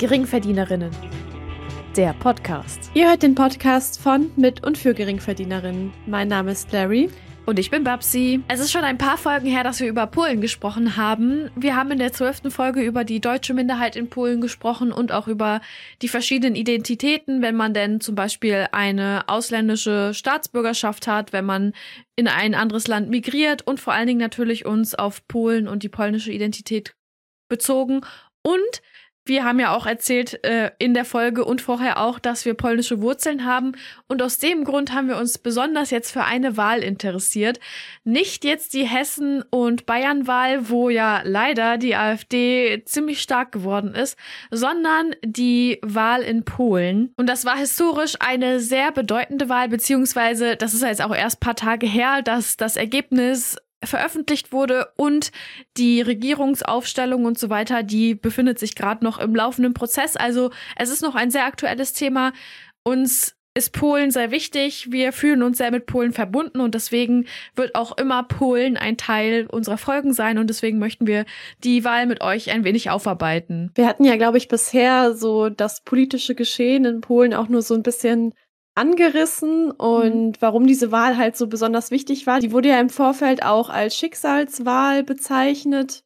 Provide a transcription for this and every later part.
Geringverdienerinnen. Der Podcast. Ihr hört den Podcast von, mit und für Geringverdienerinnen. Mein Name ist Larry. Und ich bin Babsi. Es ist schon ein paar Folgen her, dass wir über Polen gesprochen haben. Wir haben in der zwölften Folge über die deutsche Minderheit in Polen gesprochen und auch über die verschiedenen Identitäten, wenn man denn zum Beispiel eine ausländische Staatsbürgerschaft hat, wenn man in ein anderes Land migriert und vor allen Dingen natürlich uns auf Polen und die polnische Identität bezogen. Und wir haben ja auch erzählt äh, in der Folge und vorher auch, dass wir polnische Wurzeln haben. Und aus dem Grund haben wir uns besonders jetzt für eine Wahl interessiert. Nicht jetzt die Hessen- und Bayern-Wahl, wo ja leider die AfD ziemlich stark geworden ist, sondern die Wahl in Polen. Und das war historisch eine sehr bedeutende Wahl, beziehungsweise das ist jetzt auch erst paar Tage her, dass das Ergebnis veröffentlicht wurde und die Regierungsaufstellung und so weiter, die befindet sich gerade noch im laufenden Prozess. Also es ist noch ein sehr aktuelles Thema. Uns ist Polen sehr wichtig. Wir fühlen uns sehr mit Polen verbunden und deswegen wird auch immer Polen ein Teil unserer Folgen sein und deswegen möchten wir die Wahl mit euch ein wenig aufarbeiten. Wir hatten ja, glaube ich, bisher so das politische Geschehen in Polen auch nur so ein bisschen angerissen und mhm. warum diese Wahl halt so besonders wichtig war. Die wurde ja im Vorfeld auch als Schicksalswahl bezeichnet,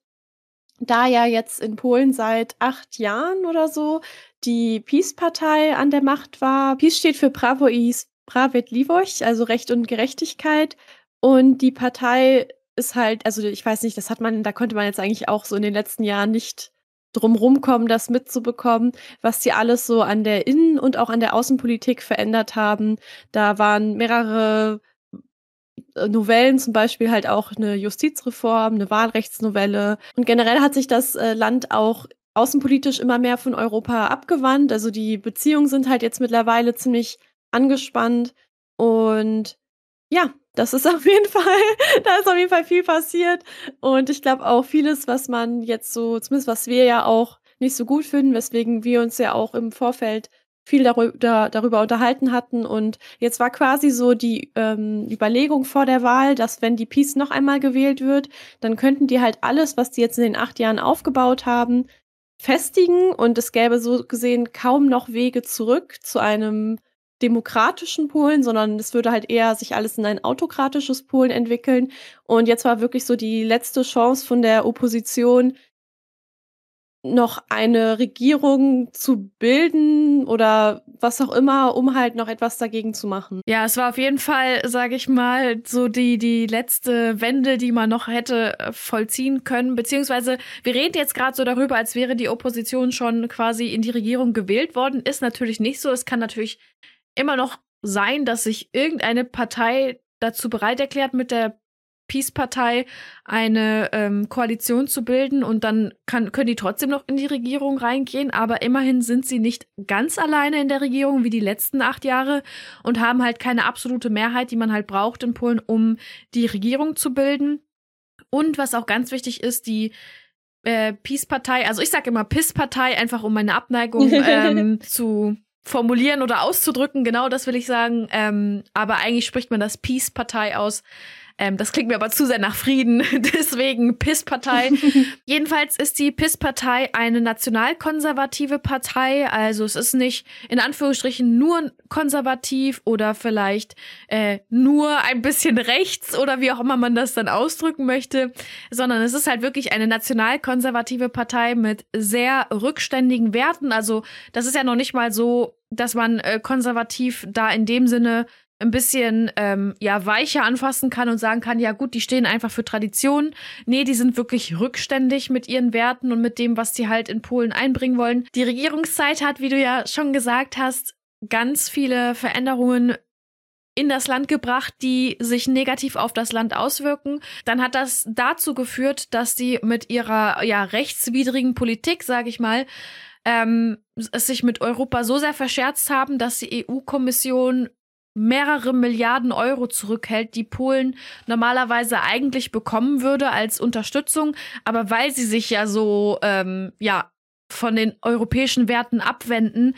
da ja jetzt in Polen seit acht Jahren oder so die PiS-Partei an der Macht war. PiS steht für Prawo i Sprawiedliwość, also Recht und Gerechtigkeit. Und die Partei ist halt, also ich weiß nicht, das hat man, da konnte man jetzt eigentlich auch so in den letzten Jahren nicht drumrum kommen, das mitzubekommen, was sie alles so an der Innen- und auch an der Außenpolitik verändert haben. Da waren mehrere äh, Novellen, zum Beispiel halt auch eine Justizreform, eine Wahlrechtsnovelle. Und generell hat sich das äh, Land auch außenpolitisch immer mehr von Europa abgewandt. Also die Beziehungen sind halt jetzt mittlerweile ziemlich angespannt. Und ja, das ist auf jeden Fall, da ist auf jeden Fall viel passiert. Und ich glaube auch vieles, was man jetzt so, zumindest was wir ja auch nicht so gut finden, weswegen wir uns ja auch im Vorfeld viel darüber, darüber unterhalten hatten. Und jetzt war quasi so die ähm, Überlegung vor der Wahl, dass wenn die Peace noch einmal gewählt wird, dann könnten die halt alles, was die jetzt in den acht Jahren aufgebaut haben, festigen. Und es gäbe so gesehen kaum noch Wege zurück zu einem demokratischen Polen, sondern es würde halt eher sich alles in ein autokratisches Polen entwickeln. Und jetzt war wirklich so die letzte Chance von der Opposition, noch eine Regierung zu bilden oder was auch immer, um halt noch etwas dagegen zu machen. Ja, es war auf jeden Fall, sage ich mal, so die die letzte Wende, die man noch hätte äh, vollziehen können. Beziehungsweise wir reden jetzt gerade so darüber, als wäre die Opposition schon quasi in die Regierung gewählt worden. Ist natürlich nicht so. Es kann natürlich immer noch sein, dass sich irgendeine Partei dazu bereit erklärt, mit der Peace-Partei eine ähm, Koalition zu bilden und dann kann, können die trotzdem noch in die Regierung reingehen, aber immerhin sind sie nicht ganz alleine in der Regierung wie die letzten acht Jahre und haben halt keine absolute Mehrheit, die man halt braucht in Polen, um die Regierung zu bilden. Und was auch ganz wichtig ist, die äh, Peace-Partei, also ich sage immer Piss-Partei, einfach um meine Abneigung ähm, zu formulieren oder auszudrücken, genau das will ich sagen. Ähm, aber eigentlich spricht man das Peace-Partei aus. Ähm, das klingt mir aber zu sehr nach Frieden, deswegen PIS-Partei. Jedenfalls ist die PIS-Partei eine nationalkonservative Partei. Also es ist nicht in Anführungsstrichen nur konservativ oder vielleicht äh, nur ein bisschen rechts oder wie auch immer man das dann ausdrücken möchte, sondern es ist halt wirklich eine nationalkonservative Partei mit sehr rückständigen Werten. Also das ist ja noch nicht mal so, dass man äh, konservativ da in dem Sinne ein bisschen ähm, ja weicher anfassen kann und sagen kann, ja gut, die stehen einfach für Tradition. Nee, die sind wirklich rückständig mit ihren Werten und mit dem, was sie halt in Polen einbringen wollen. Die Regierungszeit hat, wie du ja schon gesagt hast, ganz viele Veränderungen in das Land gebracht, die sich negativ auf das Land auswirken. Dann hat das dazu geführt, dass sie mit ihrer ja rechtswidrigen Politik, sage ich mal, ähm, es sich mit Europa so sehr verscherzt haben, dass die EU-Kommission mehrere Milliarden Euro zurückhält, die Polen normalerweise eigentlich bekommen würde als Unterstützung, aber weil sie sich ja so ähm, ja von den europäischen Werten abwenden,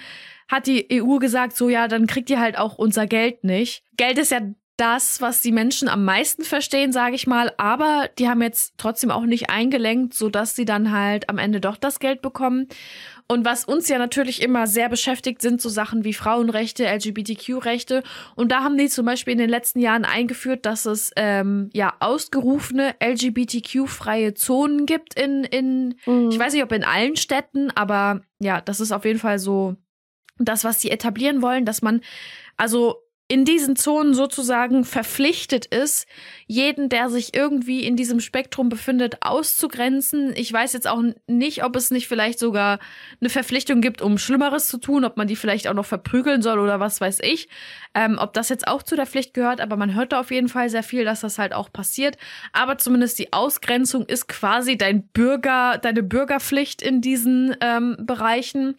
hat die EU gesagt, so ja, dann kriegt ihr halt auch unser Geld nicht. Geld ist ja das, was die Menschen am meisten verstehen, sage ich mal. Aber die haben jetzt trotzdem auch nicht eingelenkt, sodass sie dann halt am Ende doch das Geld bekommen. Und was uns ja natürlich immer sehr beschäftigt, sind so Sachen wie Frauenrechte, LGBTQ-Rechte. Und da haben die zum Beispiel in den letzten Jahren eingeführt, dass es ähm, ja ausgerufene LGBTQ-freie Zonen gibt in, in mhm. ich weiß nicht, ob in allen Städten, aber ja, das ist auf jeden Fall so das, was sie etablieren wollen, dass man also in diesen Zonen sozusagen verpflichtet ist, jeden, der sich irgendwie in diesem Spektrum befindet, auszugrenzen. Ich weiß jetzt auch nicht, ob es nicht vielleicht sogar eine Verpflichtung gibt, um Schlimmeres zu tun, ob man die vielleicht auch noch verprügeln soll oder was weiß ich. Ähm, ob das jetzt auch zu der Pflicht gehört, aber man hört da auf jeden Fall sehr viel, dass das halt auch passiert. Aber zumindest die Ausgrenzung ist quasi dein Bürger, deine Bürgerpflicht in diesen ähm, Bereichen.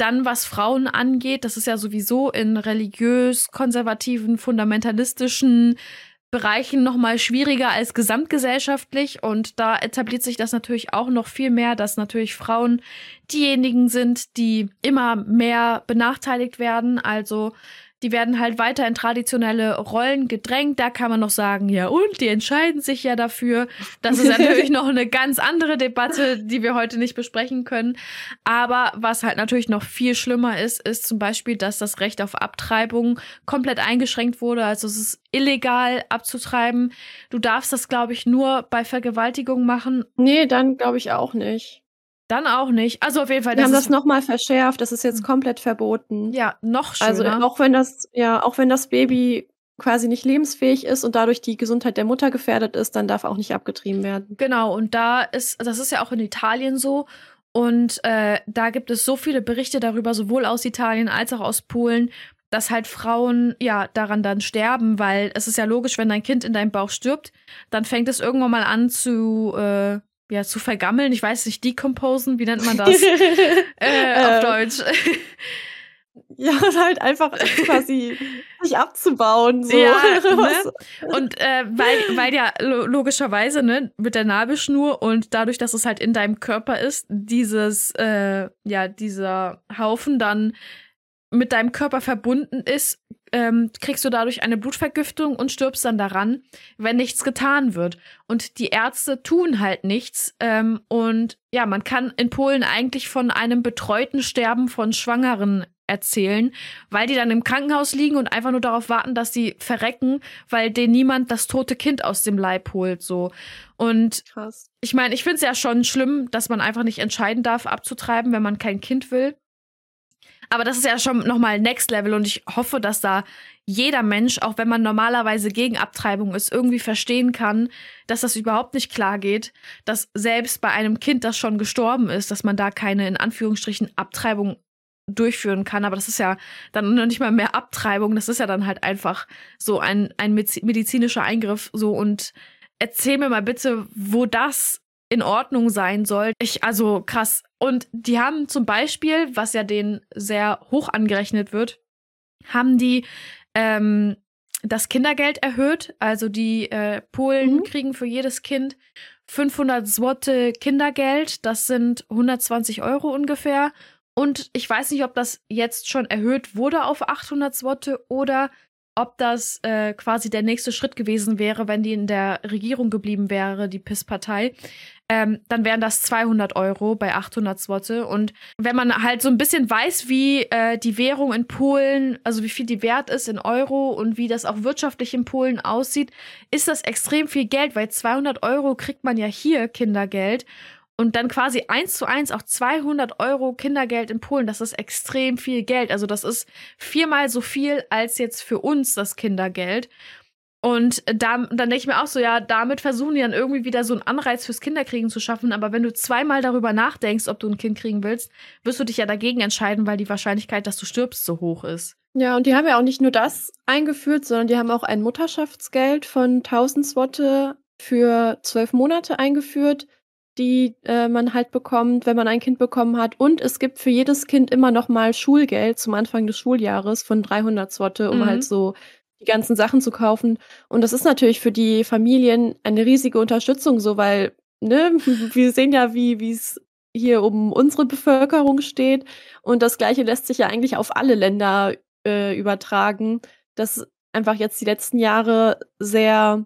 Dann, was Frauen angeht, das ist ja sowieso in religiös, konservativen, fundamentalistischen Bereichen noch mal schwieriger als gesamtgesellschaftlich und da etabliert sich das natürlich auch noch viel mehr, dass natürlich Frauen diejenigen sind, die immer mehr benachteiligt werden. Also die werden halt weiter in traditionelle Rollen gedrängt. Da kann man noch sagen, ja, und die entscheiden sich ja dafür. Das ist natürlich noch eine ganz andere Debatte, die wir heute nicht besprechen können. Aber was halt natürlich noch viel schlimmer ist, ist zum Beispiel, dass das Recht auf Abtreibung komplett eingeschränkt wurde. Also es ist illegal abzutreiben. Du darfst das, glaube ich, nur bei Vergewaltigung machen. Nee, dann glaube ich auch nicht. Dann auch nicht. Also auf jeden Fall. Wir haben das nochmal verschärft. Das ist jetzt hm. komplett verboten. Ja, noch schöner. Also auch wenn das, ja, auch wenn das Baby quasi nicht lebensfähig ist und dadurch die Gesundheit der Mutter gefährdet ist, dann darf auch nicht abgetrieben werden. Genau. Und da ist, das ist ja auch in Italien so. Und äh, da gibt es so viele Berichte darüber, sowohl aus Italien als auch aus Polen, dass halt Frauen ja daran dann sterben, weil es ist ja logisch, wenn dein Kind in deinem Bauch stirbt, dann fängt es irgendwann mal an zu äh, ja, zu vergammeln. Ich weiß nicht, decomposen, wie nennt man das? äh, auf ähm. Deutsch. Ja, halt einfach quasi sich abzubauen. So. Ja, ne? Und äh, weil, weil ja logischerweise, ne, mit der Nabelschnur und dadurch, dass es halt in deinem Körper ist, dieses, äh, ja, dieser Haufen dann mit deinem Körper verbunden ist, ähm, kriegst du dadurch eine Blutvergiftung und stirbst dann daran, wenn nichts getan wird. Und die Ärzte tun halt nichts. Ähm, und ja, man kann in Polen eigentlich von einem betreuten Sterben von Schwangeren erzählen, weil die dann im Krankenhaus liegen und einfach nur darauf warten, dass sie verrecken, weil denen niemand das tote Kind aus dem Leib holt, so. Und Krass. ich meine, ich finde es ja schon schlimm, dass man einfach nicht entscheiden darf, abzutreiben, wenn man kein Kind will. Aber das ist ja schon nochmal Next Level und ich hoffe, dass da jeder Mensch, auch wenn man normalerweise gegen Abtreibung ist, irgendwie verstehen kann, dass das überhaupt nicht klar geht, dass selbst bei einem Kind, das schon gestorben ist, dass man da keine in Anführungsstrichen Abtreibung durchführen kann. Aber das ist ja dann noch nicht mal mehr Abtreibung, das ist ja dann halt einfach so ein, ein medizinischer Eingriff so und erzähl mir mal bitte, wo das in Ordnung sein soll. Ich, also krass. Und die haben zum Beispiel, was ja denen sehr hoch angerechnet wird, haben die ähm, das Kindergeld erhöht. Also die äh, Polen mhm. kriegen für jedes Kind 500 Zlote Kindergeld. Das sind 120 Euro ungefähr. Und ich weiß nicht, ob das jetzt schon erhöht wurde auf 800 Zlote oder ob das äh, quasi der nächste Schritt gewesen wäre, wenn die in der Regierung geblieben wäre, die PIS-Partei ähm, dann wären das 200 Euro bei 800 Zlote. Und wenn man halt so ein bisschen weiß, wie äh, die Währung in Polen, also wie viel die wert ist in Euro und wie das auch wirtschaftlich in Polen aussieht, ist das extrem viel Geld, weil 200 Euro kriegt man ja hier Kindergeld. Und dann quasi eins zu eins auch 200 Euro Kindergeld in Polen, das ist extrem viel Geld. Also das ist viermal so viel als jetzt für uns das Kindergeld. Und da, dann denke ich mir auch so, ja, damit versuchen die dann irgendwie wieder so einen Anreiz fürs Kinderkriegen zu schaffen. Aber wenn du zweimal darüber nachdenkst, ob du ein Kind kriegen willst, wirst du dich ja dagegen entscheiden, weil die Wahrscheinlichkeit, dass du stirbst, so hoch ist. Ja, und die haben ja auch nicht nur das eingeführt, sondern die haben auch ein Mutterschaftsgeld von 1000 Swotte für zwölf Monate eingeführt, die äh, man halt bekommt, wenn man ein Kind bekommen hat. Und es gibt für jedes Kind immer noch mal Schulgeld zum Anfang des Schuljahres von 300 Swotte, um mhm. halt so die ganzen Sachen zu kaufen. Und das ist natürlich für die Familien eine riesige Unterstützung, so weil, ne, wir sehen ja, wie wie es hier um unsere Bevölkerung steht. Und das Gleiche lässt sich ja eigentlich auf alle Länder äh, übertragen, dass einfach jetzt die letzten Jahre sehr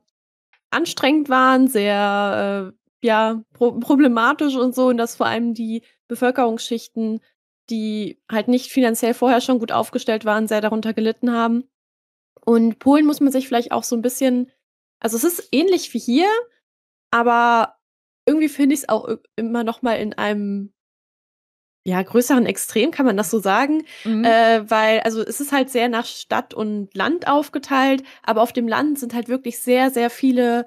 anstrengend waren, sehr äh, ja pro problematisch und so und dass vor allem die Bevölkerungsschichten, die halt nicht finanziell vorher schon gut aufgestellt waren, sehr darunter gelitten haben. Und Polen muss man sich vielleicht auch so ein bisschen also, es ist ähnlich wie hier, aber irgendwie finde ich es auch immer noch mal in einem ja, größeren Extrem, kann man das so sagen? Mhm. Äh, weil also, es ist halt sehr nach Stadt und Land aufgeteilt, aber auf dem Land sind halt wirklich sehr, sehr viele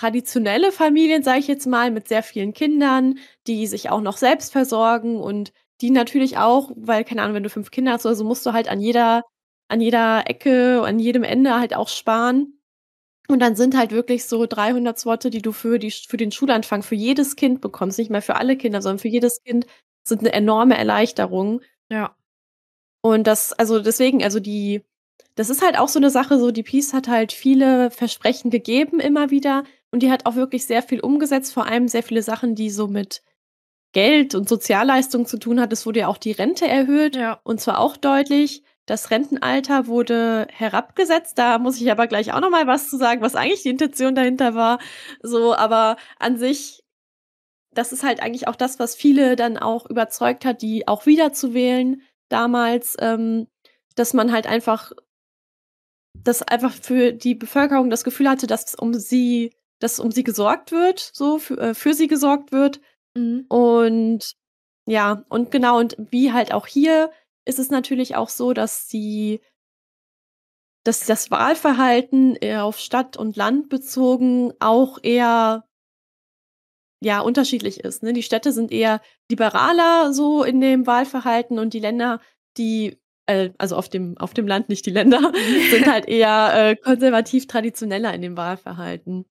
traditionelle Familien, sage ich jetzt mal, mit sehr vielen Kindern, die sich auch noch selbst versorgen und die natürlich auch weil, keine Ahnung, wenn du fünf Kinder hast oder so, musst du halt an jeder an jeder Ecke, an jedem Ende halt auch sparen. Und dann sind halt wirklich so 300 Zloty, die du für die für den Schulanfang für jedes Kind bekommst, nicht mehr für alle Kinder, sondern für jedes Kind sind eine enorme Erleichterung. Ja. Und das also deswegen, also die das ist halt auch so eine Sache, so die Peace hat halt viele Versprechen gegeben immer wieder und die hat auch wirklich sehr viel umgesetzt, vor allem sehr viele Sachen, die so mit Geld und Sozialleistungen zu tun hat. Es wurde ja auch die Rente erhöht ja. und zwar auch deutlich. Das Rentenalter wurde herabgesetzt. Da muss ich aber gleich auch noch mal was zu sagen, was eigentlich die Intention dahinter war. So, aber an sich, das ist halt eigentlich auch das, was viele dann auch überzeugt hat, die auch wieder zu wählen damals, ähm, dass man halt einfach, dass einfach für die Bevölkerung das Gefühl hatte, dass um sie, dass um sie gesorgt wird, so für, äh, für sie gesorgt wird. Mhm. Und ja, und genau, und wie halt auch hier ist es natürlich auch so, dass die dass das Wahlverhalten eher auf Stadt und Land bezogen auch eher ja unterschiedlich ist. Ne? Die Städte sind eher liberaler so in dem Wahlverhalten und die Länder, die äh, also auf dem auf dem Land nicht die Länder sind halt eher äh, konservativ traditioneller in dem Wahlverhalten.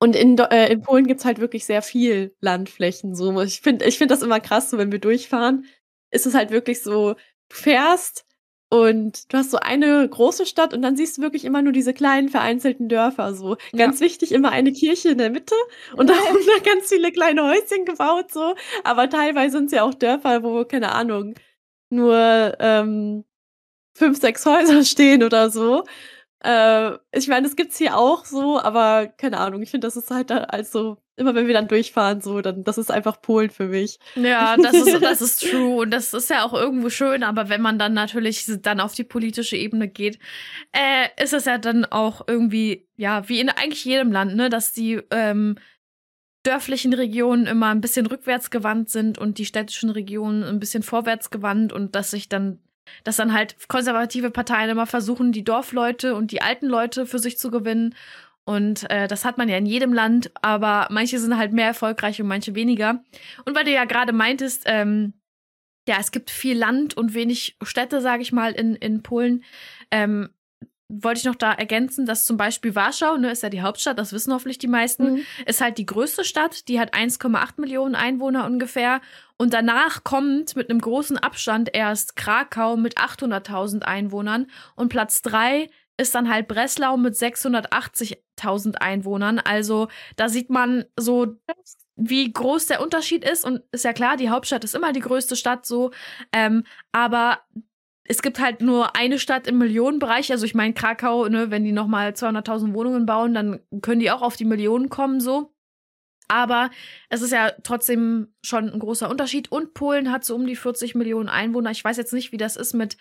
Und in, äh, in Polen gibt's halt wirklich sehr viel Landflächen. So, ich finde, ich finde das immer krass, so wenn wir durchfahren, ist es halt wirklich so, du fährst und du hast so eine große Stadt und dann siehst du wirklich immer nur diese kleinen vereinzelten Dörfer. So ganz ja. wichtig, immer eine Kirche in der Mitte und da haben da ganz viele kleine Häuschen gebaut. So, aber teilweise sind es ja auch Dörfer, wo keine Ahnung nur ähm, fünf, sechs Häuser stehen oder so. Äh, ich meine, das gibt's hier auch so, aber keine Ahnung, ich finde, das ist halt also immer wenn wir dann durchfahren, so, dann das ist einfach Polen für mich. Ja, das ist, das ist true. Und das ist ja auch irgendwo schön, aber wenn man dann natürlich dann auf die politische Ebene geht, äh, ist es ja dann auch irgendwie, ja, wie in eigentlich jedem Land, ne, dass die ähm, dörflichen Regionen immer ein bisschen rückwärtsgewandt sind und die städtischen Regionen ein bisschen vorwärtsgewandt und dass sich dann dass dann halt konservative Parteien immer versuchen, die Dorfleute und die alten Leute für sich zu gewinnen. Und äh, das hat man ja in jedem Land, aber manche sind halt mehr erfolgreich und manche weniger. Und weil du ja gerade meintest, ähm, ja, es gibt viel Land und wenig Städte, sage ich mal, in, in Polen. Ähm, wollte ich noch da ergänzen, dass zum Beispiel Warschau, ne, ist ja die Hauptstadt, das wissen hoffentlich die meisten, mhm. ist halt die größte Stadt, die hat 1,8 Millionen Einwohner ungefähr. Und danach kommt mit einem großen Abstand erst Krakau mit 800.000 Einwohnern. Und Platz drei ist dann halt Breslau mit 680.000 Einwohnern. Also da sieht man so, wie groß der Unterschied ist. Und ist ja klar, die Hauptstadt ist immer die größte Stadt so. Ähm, aber es gibt halt nur eine Stadt im Millionenbereich. Also ich meine, Krakau, ne, wenn die nochmal 200.000 Wohnungen bauen, dann können die auch auf die Millionen kommen, so. Aber es ist ja trotzdem schon ein großer Unterschied. Und Polen hat so um die 40 Millionen Einwohner. Ich weiß jetzt nicht, wie das ist mit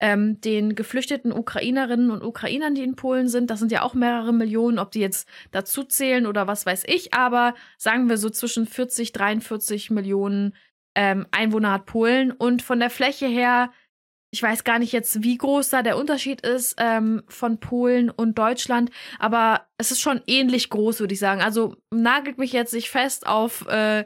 ähm, den geflüchteten Ukrainerinnen und Ukrainern, die in Polen sind. Das sind ja auch mehrere Millionen, ob die jetzt dazu zählen oder was weiß ich. Aber sagen wir so zwischen 40, 43 Millionen ähm, Einwohner hat Polen. Und von der Fläche her ich weiß gar nicht jetzt, wie groß da der Unterschied ist ähm, von Polen und Deutschland, aber es ist schon ähnlich groß, würde ich sagen. Also nagelt mich jetzt nicht fest auf äh,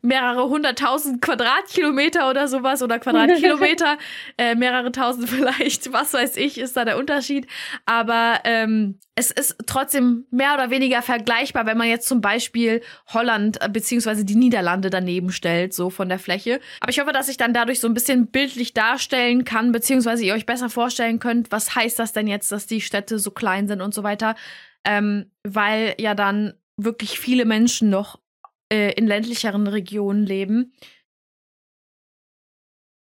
mehrere hunderttausend Quadratkilometer oder sowas oder Quadratkilometer, äh, mehrere tausend vielleicht, was weiß ich, ist da der Unterschied. Aber ähm, es ist trotzdem mehr oder weniger vergleichbar, wenn man jetzt zum Beispiel Holland äh, beziehungsweise die Niederlande daneben stellt, so von der Fläche. Aber ich hoffe, dass ich dann dadurch so ein bisschen bildlich darstellen kann, beziehungsweise ihr euch besser vorstellen könnt, was heißt das denn jetzt, dass die Städte so klein sind und so weiter ähm, weil ja dann wirklich viele Menschen noch äh, in ländlicheren Regionen leben.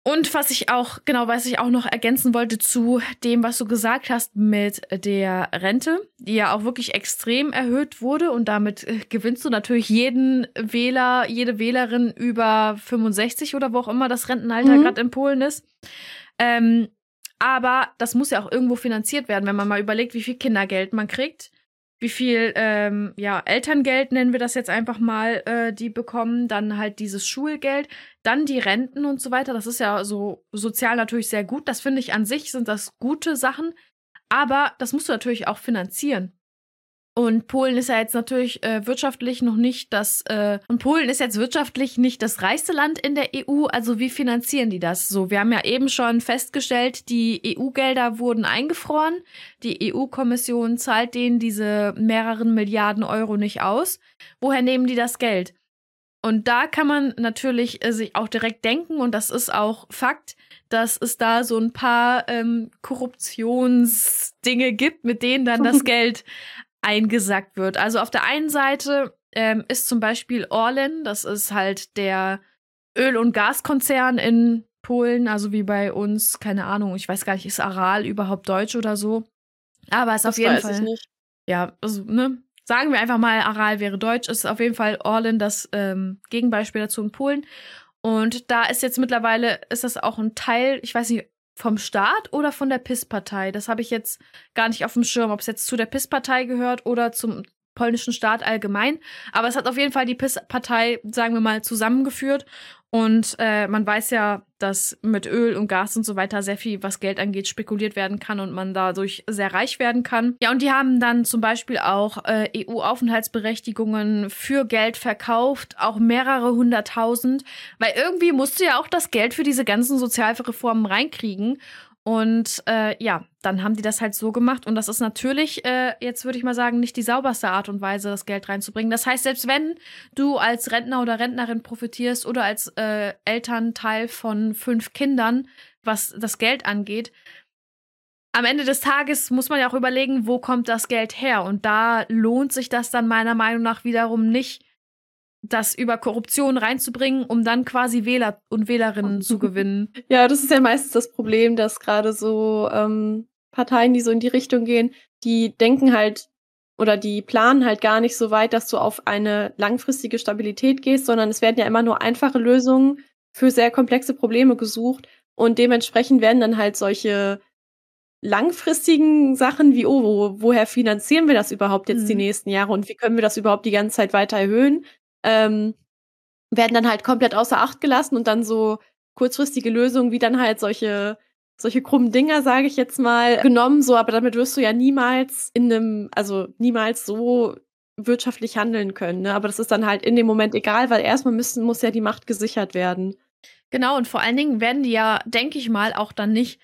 Und was ich auch, genau, was ich auch noch ergänzen wollte zu dem, was du gesagt hast mit der Rente, die ja auch wirklich extrem erhöht wurde und damit äh, gewinnst du natürlich jeden Wähler, jede Wählerin über 65 oder wo auch immer das Rentenalter mhm. gerade in Polen ist. Ähm, aber das muss ja auch irgendwo finanziert werden, wenn man mal überlegt, wie viel Kindergeld man kriegt wie viel ähm, ja, Elterngeld nennen wir das jetzt einfach mal, äh, die bekommen, dann halt dieses Schulgeld, dann die Renten und so weiter. Das ist ja so sozial natürlich sehr gut. Das finde ich an sich sind das gute Sachen, aber das musst du natürlich auch finanzieren. Und Polen ist ja jetzt natürlich äh, wirtschaftlich noch nicht das, äh, und Polen ist jetzt wirtschaftlich nicht das reichste Land in der EU. Also wie finanzieren die das? So, wir haben ja eben schon festgestellt, die EU-Gelder wurden eingefroren. Die EU-Kommission zahlt denen diese mehreren Milliarden Euro nicht aus. Woher nehmen die das Geld? Und da kann man natürlich äh, sich auch direkt denken, und das ist auch Fakt, dass es da so ein paar ähm, Korruptionsdinge gibt, mit denen dann das Geld eingesackt wird. Also auf der einen Seite ähm, ist zum Beispiel Orlen, das ist halt der Öl- und Gaskonzern in Polen, also wie bei uns, keine Ahnung, ich weiß gar nicht, ist Aral überhaupt deutsch oder so? Aber es ist auf jeden weiß Fall. Ich nicht. Ja, also, ne? Sagen wir einfach mal, Aral wäre deutsch, ist auf jeden Fall Orlen das ähm, Gegenbeispiel dazu in Polen. Und da ist jetzt mittlerweile, ist das auch ein Teil, ich weiß nicht, vom Staat oder von der PIS-Partei? Das habe ich jetzt gar nicht auf dem Schirm, ob es jetzt zu der PIS-Partei gehört oder zum polnischen Staat allgemein. Aber es hat auf jeden Fall die PIS-Partei, sagen wir mal, zusammengeführt. Und äh, man weiß ja, dass mit Öl und Gas und so weiter sehr viel, was Geld angeht, spekuliert werden kann und man dadurch sehr reich werden kann. Ja, und die haben dann zum Beispiel auch äh, EU-Aufenthaltsberechtigungen für Geld verkauft, auch mehrere hunderttausend, weil irgendwie musst du ja auch das Geld für diese ganzen Sozialreformen reinkriegen. Und äh, ja, dann haben die das halt so gemacht. Und das ist natürlich, äh, jetzt würde ich mal sagen, nicht die sauberste Art und Weise, das Geld reinzubringen. Das heißt, selbst wenn du als Rentner oder Rentnerin profitierst oder als äh, Elternteil von fünf Kindern, was das Geld angeht, am Ende des Tages muss man ja auch überlegen, wo kommt das Geld her? Und da lohnt sich das dann meiner Meinung nach wiederum nicht, das über Korruption reinzubringen, um dann quasi Wähler und Wählerinnen zu gewinnen. Ja, das ist ja meistens das Problem, dass gerade so ähm, Parteien, die so in die Richtung gehen, die denken halt oder die planen halt gar nicht so weit, dass du auf eine langfristige Stabilität gehst, sondern es werden ja immer nur einfache Lösungen für sehr komplexe Probleme gesucht und dementsprechend werden dann halt solche langfristigen Sachen wie, oh, wo, woher finanzieren wir das überhaupt jetzt mhm. die nächsten Jahre und wie können wir das überhaupt die ganze Zeit weiter erhöhen, ähm, werden dann halt komplett außer Acht gelassen und dann so kurzfristige Lösungen wie dann halt solche solche krummen Dinger, sage ich jetzt mal, genommen, so, aber damit wirst du ja niemals in einem, also niemals so wirtschaftlich handeln können. Ne? Aber das ist dann halt in dem Moment egal, weil erstmal müssen, muss ja die Macht gesichert werden. Genau, und vor allen Dingen werden die ja, denke ich mal, auch dann nicht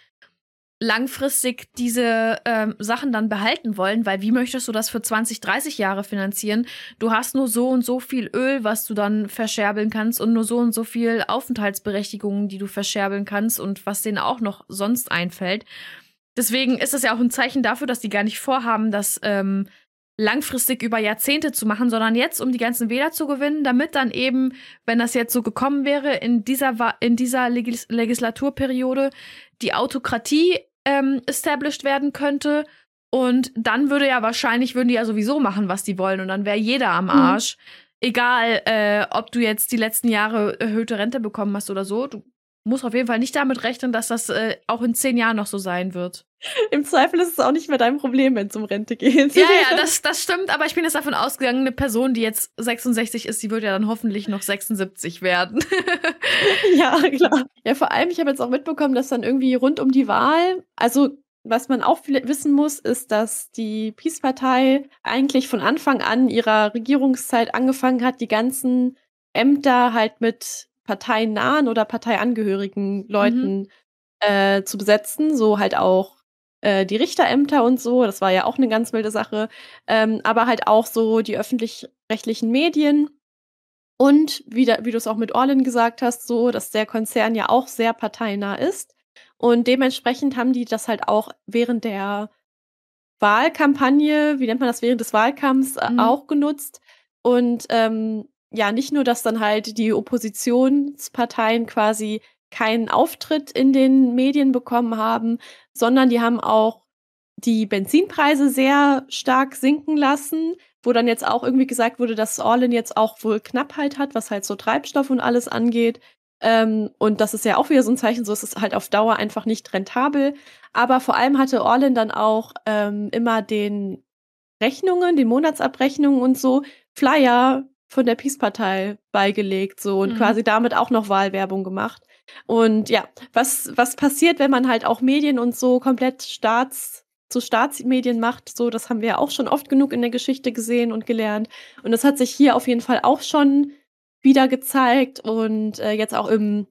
langfristig diese ähm, Sachen dann behalten wollen, weil wie möchtest du das für 20, 30 Jahre finanzieren? Du hast nur so und so viel Öl, was du dann verscherbeln kannst und nur so und so viel Aufenthaltsberechtigungen, die du verscherbeln kannst und was denen auch noch sonst einfällt. Deswegen ist es ja auch ein Zeichen dafür, dass die gar nicht vorhaben, das ähm, langfristig über Jahrzehnte zu machen, sondern jetzt, um die ganzen Wähler zu gewinnen, damit dann eben, wenn das jetzt so gekommen wäre, in dieser, in dieser Legis Legislaturperiode die Autokratie ähm, established werden könnte. Und dann würde ja wahrscheinlich, würden die ja sowieso machen, was die wollen. Und dann wäre jeder am mhm. Arsch. Mhm. Egal, äh, ob du jetzt die letzten Jahre erhöhte Rente bekommen hast oder so. Du musst auf jeden Fall nicht damit rechnen, dass das äh, auch in zehn Jahren noch so sein wird. Im Zweifel ist es auch nicht mehr dein Problem, wenn es um Rente geht. Ja, ja, das, das stimmt, aber ich bin jetzt davon ausgegangen, eine Person, die jetzt 66 ist, die wird ja dann hoffentlich noch 76 werden. ja, klar. Ja, vor allem, ich habe jetzt auch mitbekommen, dass dann irgendwie rund um die Wahl, also was man auch wissen muss, ist, dass die Peace-Partei eigentlich von Anfang an ihrer Regierungszeit angefangen hat, die ganzen Ämter halt mit parteinahen oder parteiangehörigen Leuten mhm. äh, zu besetzen, so halt auch äh, die Richterämter und so, das war ja auch eine ganz wilde Sache, ähm, aber halt auch so die öffentlich-rechtlichen Medien und wie, da, wie du es auch mit Orlin gesagt hast, so, dass der Konzern ja auch sehr parteinah ist und dementsprechend haben die das halt auch während der Wahlkampagne, wie nennt man das, während des Wahlkampfs äh, mhm. auch genutzt und ähm, ja, nicht nur, dass dann halt die Oppositionsparteien quasi keinen Auftritt in den Medien bekommen haben, sondern die haben auch die Benzinpreise sehr stark sinken lassen, wo dann jetzt auch irgendwie gesagt wurde, dass Orlin jetzt auch wohl Knappheit hat, was halt so Treibstoff und alles angeht. Ähm, und das ist ja auch wieder so ein Zeichen, so ist es halt auf Dauer einfach nicht rentabel. Aber vor allem hatte Orlin dann auch ähm, immer den Rechnungen, den Monatsabrechnungen und so Flyer von der Peace-Partei beigelegt, so und mhm. quasi damit auch noch Wahlwerbung gemacht. Und ja, was, was passiert, wenn man halt auch Medien und so komplett Staats, zu Staatsmedien macht, so, das haben wir ja auch schon oft genug in der Geschichte gesehen und gelernt. Und das hat sich hier auf jeden Fall auch schon wieder gezeigt und äh, jetzt auch im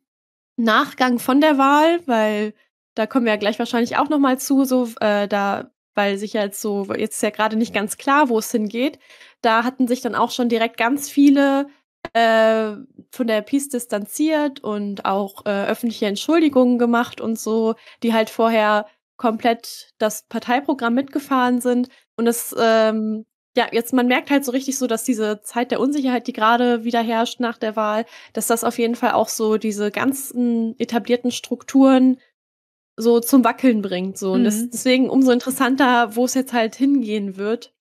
Nachgang von der Wahl, weil da kommen wir ja gleich wahrscheinlich auch noch mal zu, so äh, da, weil sich jetzt so jetzt ist ja gerade nicht ganz klar, wo es hingeht. Da hatten sich dann auch schon direkt ganz viele äh, von der Peace distanziert und auch äh, öffentliche Entschuldigungen gemacht und so, die halt vorher komplett das Parteiprogramm mitgefahren sind. Und das, ähm, ja, jetzt man merkt halt so richtig so, dass diese Zeit der Unsicherheit, die gerade wieder herrscht nach der Wahl, dass das auf jeden Fall auch so diese ganzen etablierten Strukturen so zum Wackeln bringt. So. Und das, mhm. deswegen umso interessanter, wo es jetzt halt hingehen wird.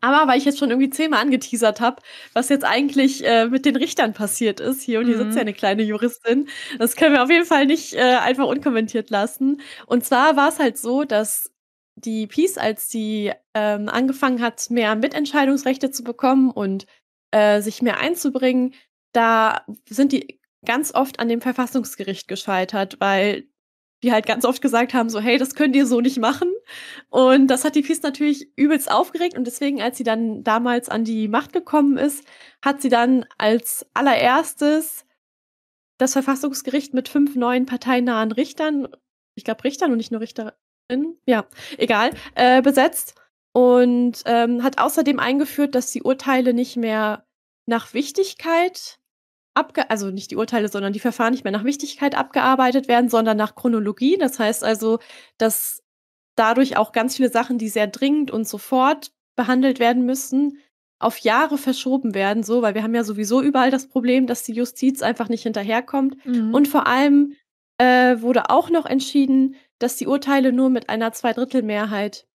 Aber weil ich jetzt schon irgendwie zehnmal angeteasert habe, was jetzt eigentlich äh, mit den Richtern passiert ist hier, und hier sitzt ja mhm. eine kleine Juristin, das können wir auf jeden Fall nicht äh, einfach unkommentiert lassen. Und zwar war es halt so, dass die Peace, als sie ähm, angefangen hat, mehr Mitentscheidungsrechte zu bekommen und äh, sich mehr einzubringen, da sind die ganz oft an dem Verfassungsgericht gescheitert, weil die halt ganz oft gesagt haben, so, hey, das könnt ihr so nicht machen. Und das hat die Peace natürlich übelst aufgeregt. Und deswegen, als sie dann damals an die Macht gekommen ist, hat sie dann als allererstes das Verfassungsgericht mit fünf neuen parteinahen Richtern, ich glaube Richtern und nicht nur Richterinnen, ja, egal, äh, besetzt. Und ähm, hat außerdem eingeführt, dass die Urteile nicht mehr nach Wichtigkeit abge also nicht die Urteile, sondern die Verfahren nicht mehr nach Wichtigkeit abgearbeitet werden, sondern nach Chronologie. Das heißt also, dass dadurch auch ganz viele Sachen, die sehr dringend und sofort behandelt werden müssen, auf Jahre verschoben werden, so, weil wir haben ja sowieso überall das Problem, dass die Justiz einfach nicht hinterherkommt. Mhm. Und vor allem äh, wurde auch noch entschieden, dass die Urteile nur mit einer Zweidrittelmehrheit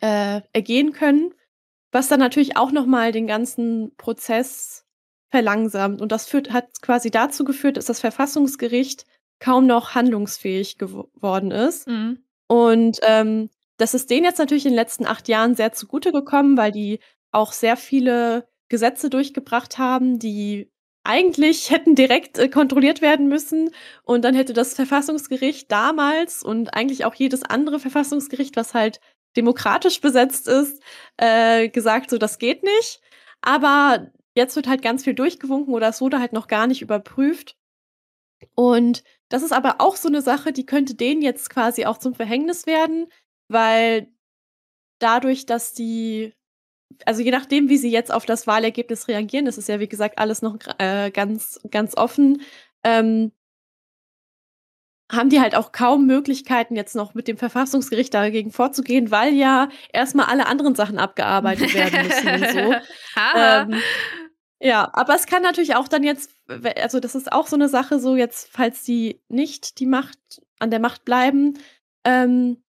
äh, ergehen können, was dann natürlich auch noch mal den ganzen Prozess verlangsamt. Und das führt, hat quasi dazu geführt, dass das Verfassungsgericht kaum noch handlungsfähig geworden ist. Mhm. Und ähm, das ist denen jetzt natürlich in den letzten acht Jahren sehr zugute gekommen, weil die auch sehr viele Gesetze durchgebracht haben, die eigentlich hätten direkt äh, kontrolliert werden müssen. Und dann hätte das Verfassungsgericht damals und eigentlich auch jedes andere Verfassungsgericht, was halt demokratisch besetzt ist, äh, gesagt, so das geht nicht. Aber Jetzt wird halt ganz viel durchgewunken oder es wurde halt noch gar nicht überprüft. Und das ist aber auch so eine Sache, die könnte denen jetzt quasi auch zum Verhängnis werden, weil dadurch, dass die, also je nachdem, wie sie jetzt auf das Wahlergebnis reagieren, das ist ja wie gesagt alles noch äh, ganz, ganz offen, ähm, haben die halt auch kaum Möglichkeiten, jetzt noch mit dem Verfassungsgericht dagegen vorzugehen, weil ja erstmal alle anderen Sachen abgearbeitet werden müssen und so. ähm, ja, aber es kann natürlich auch dann jetzt, also das ist auch so eine Sache, so jetzt, falls die nicht die Macht an der Macht bleiben, ähm,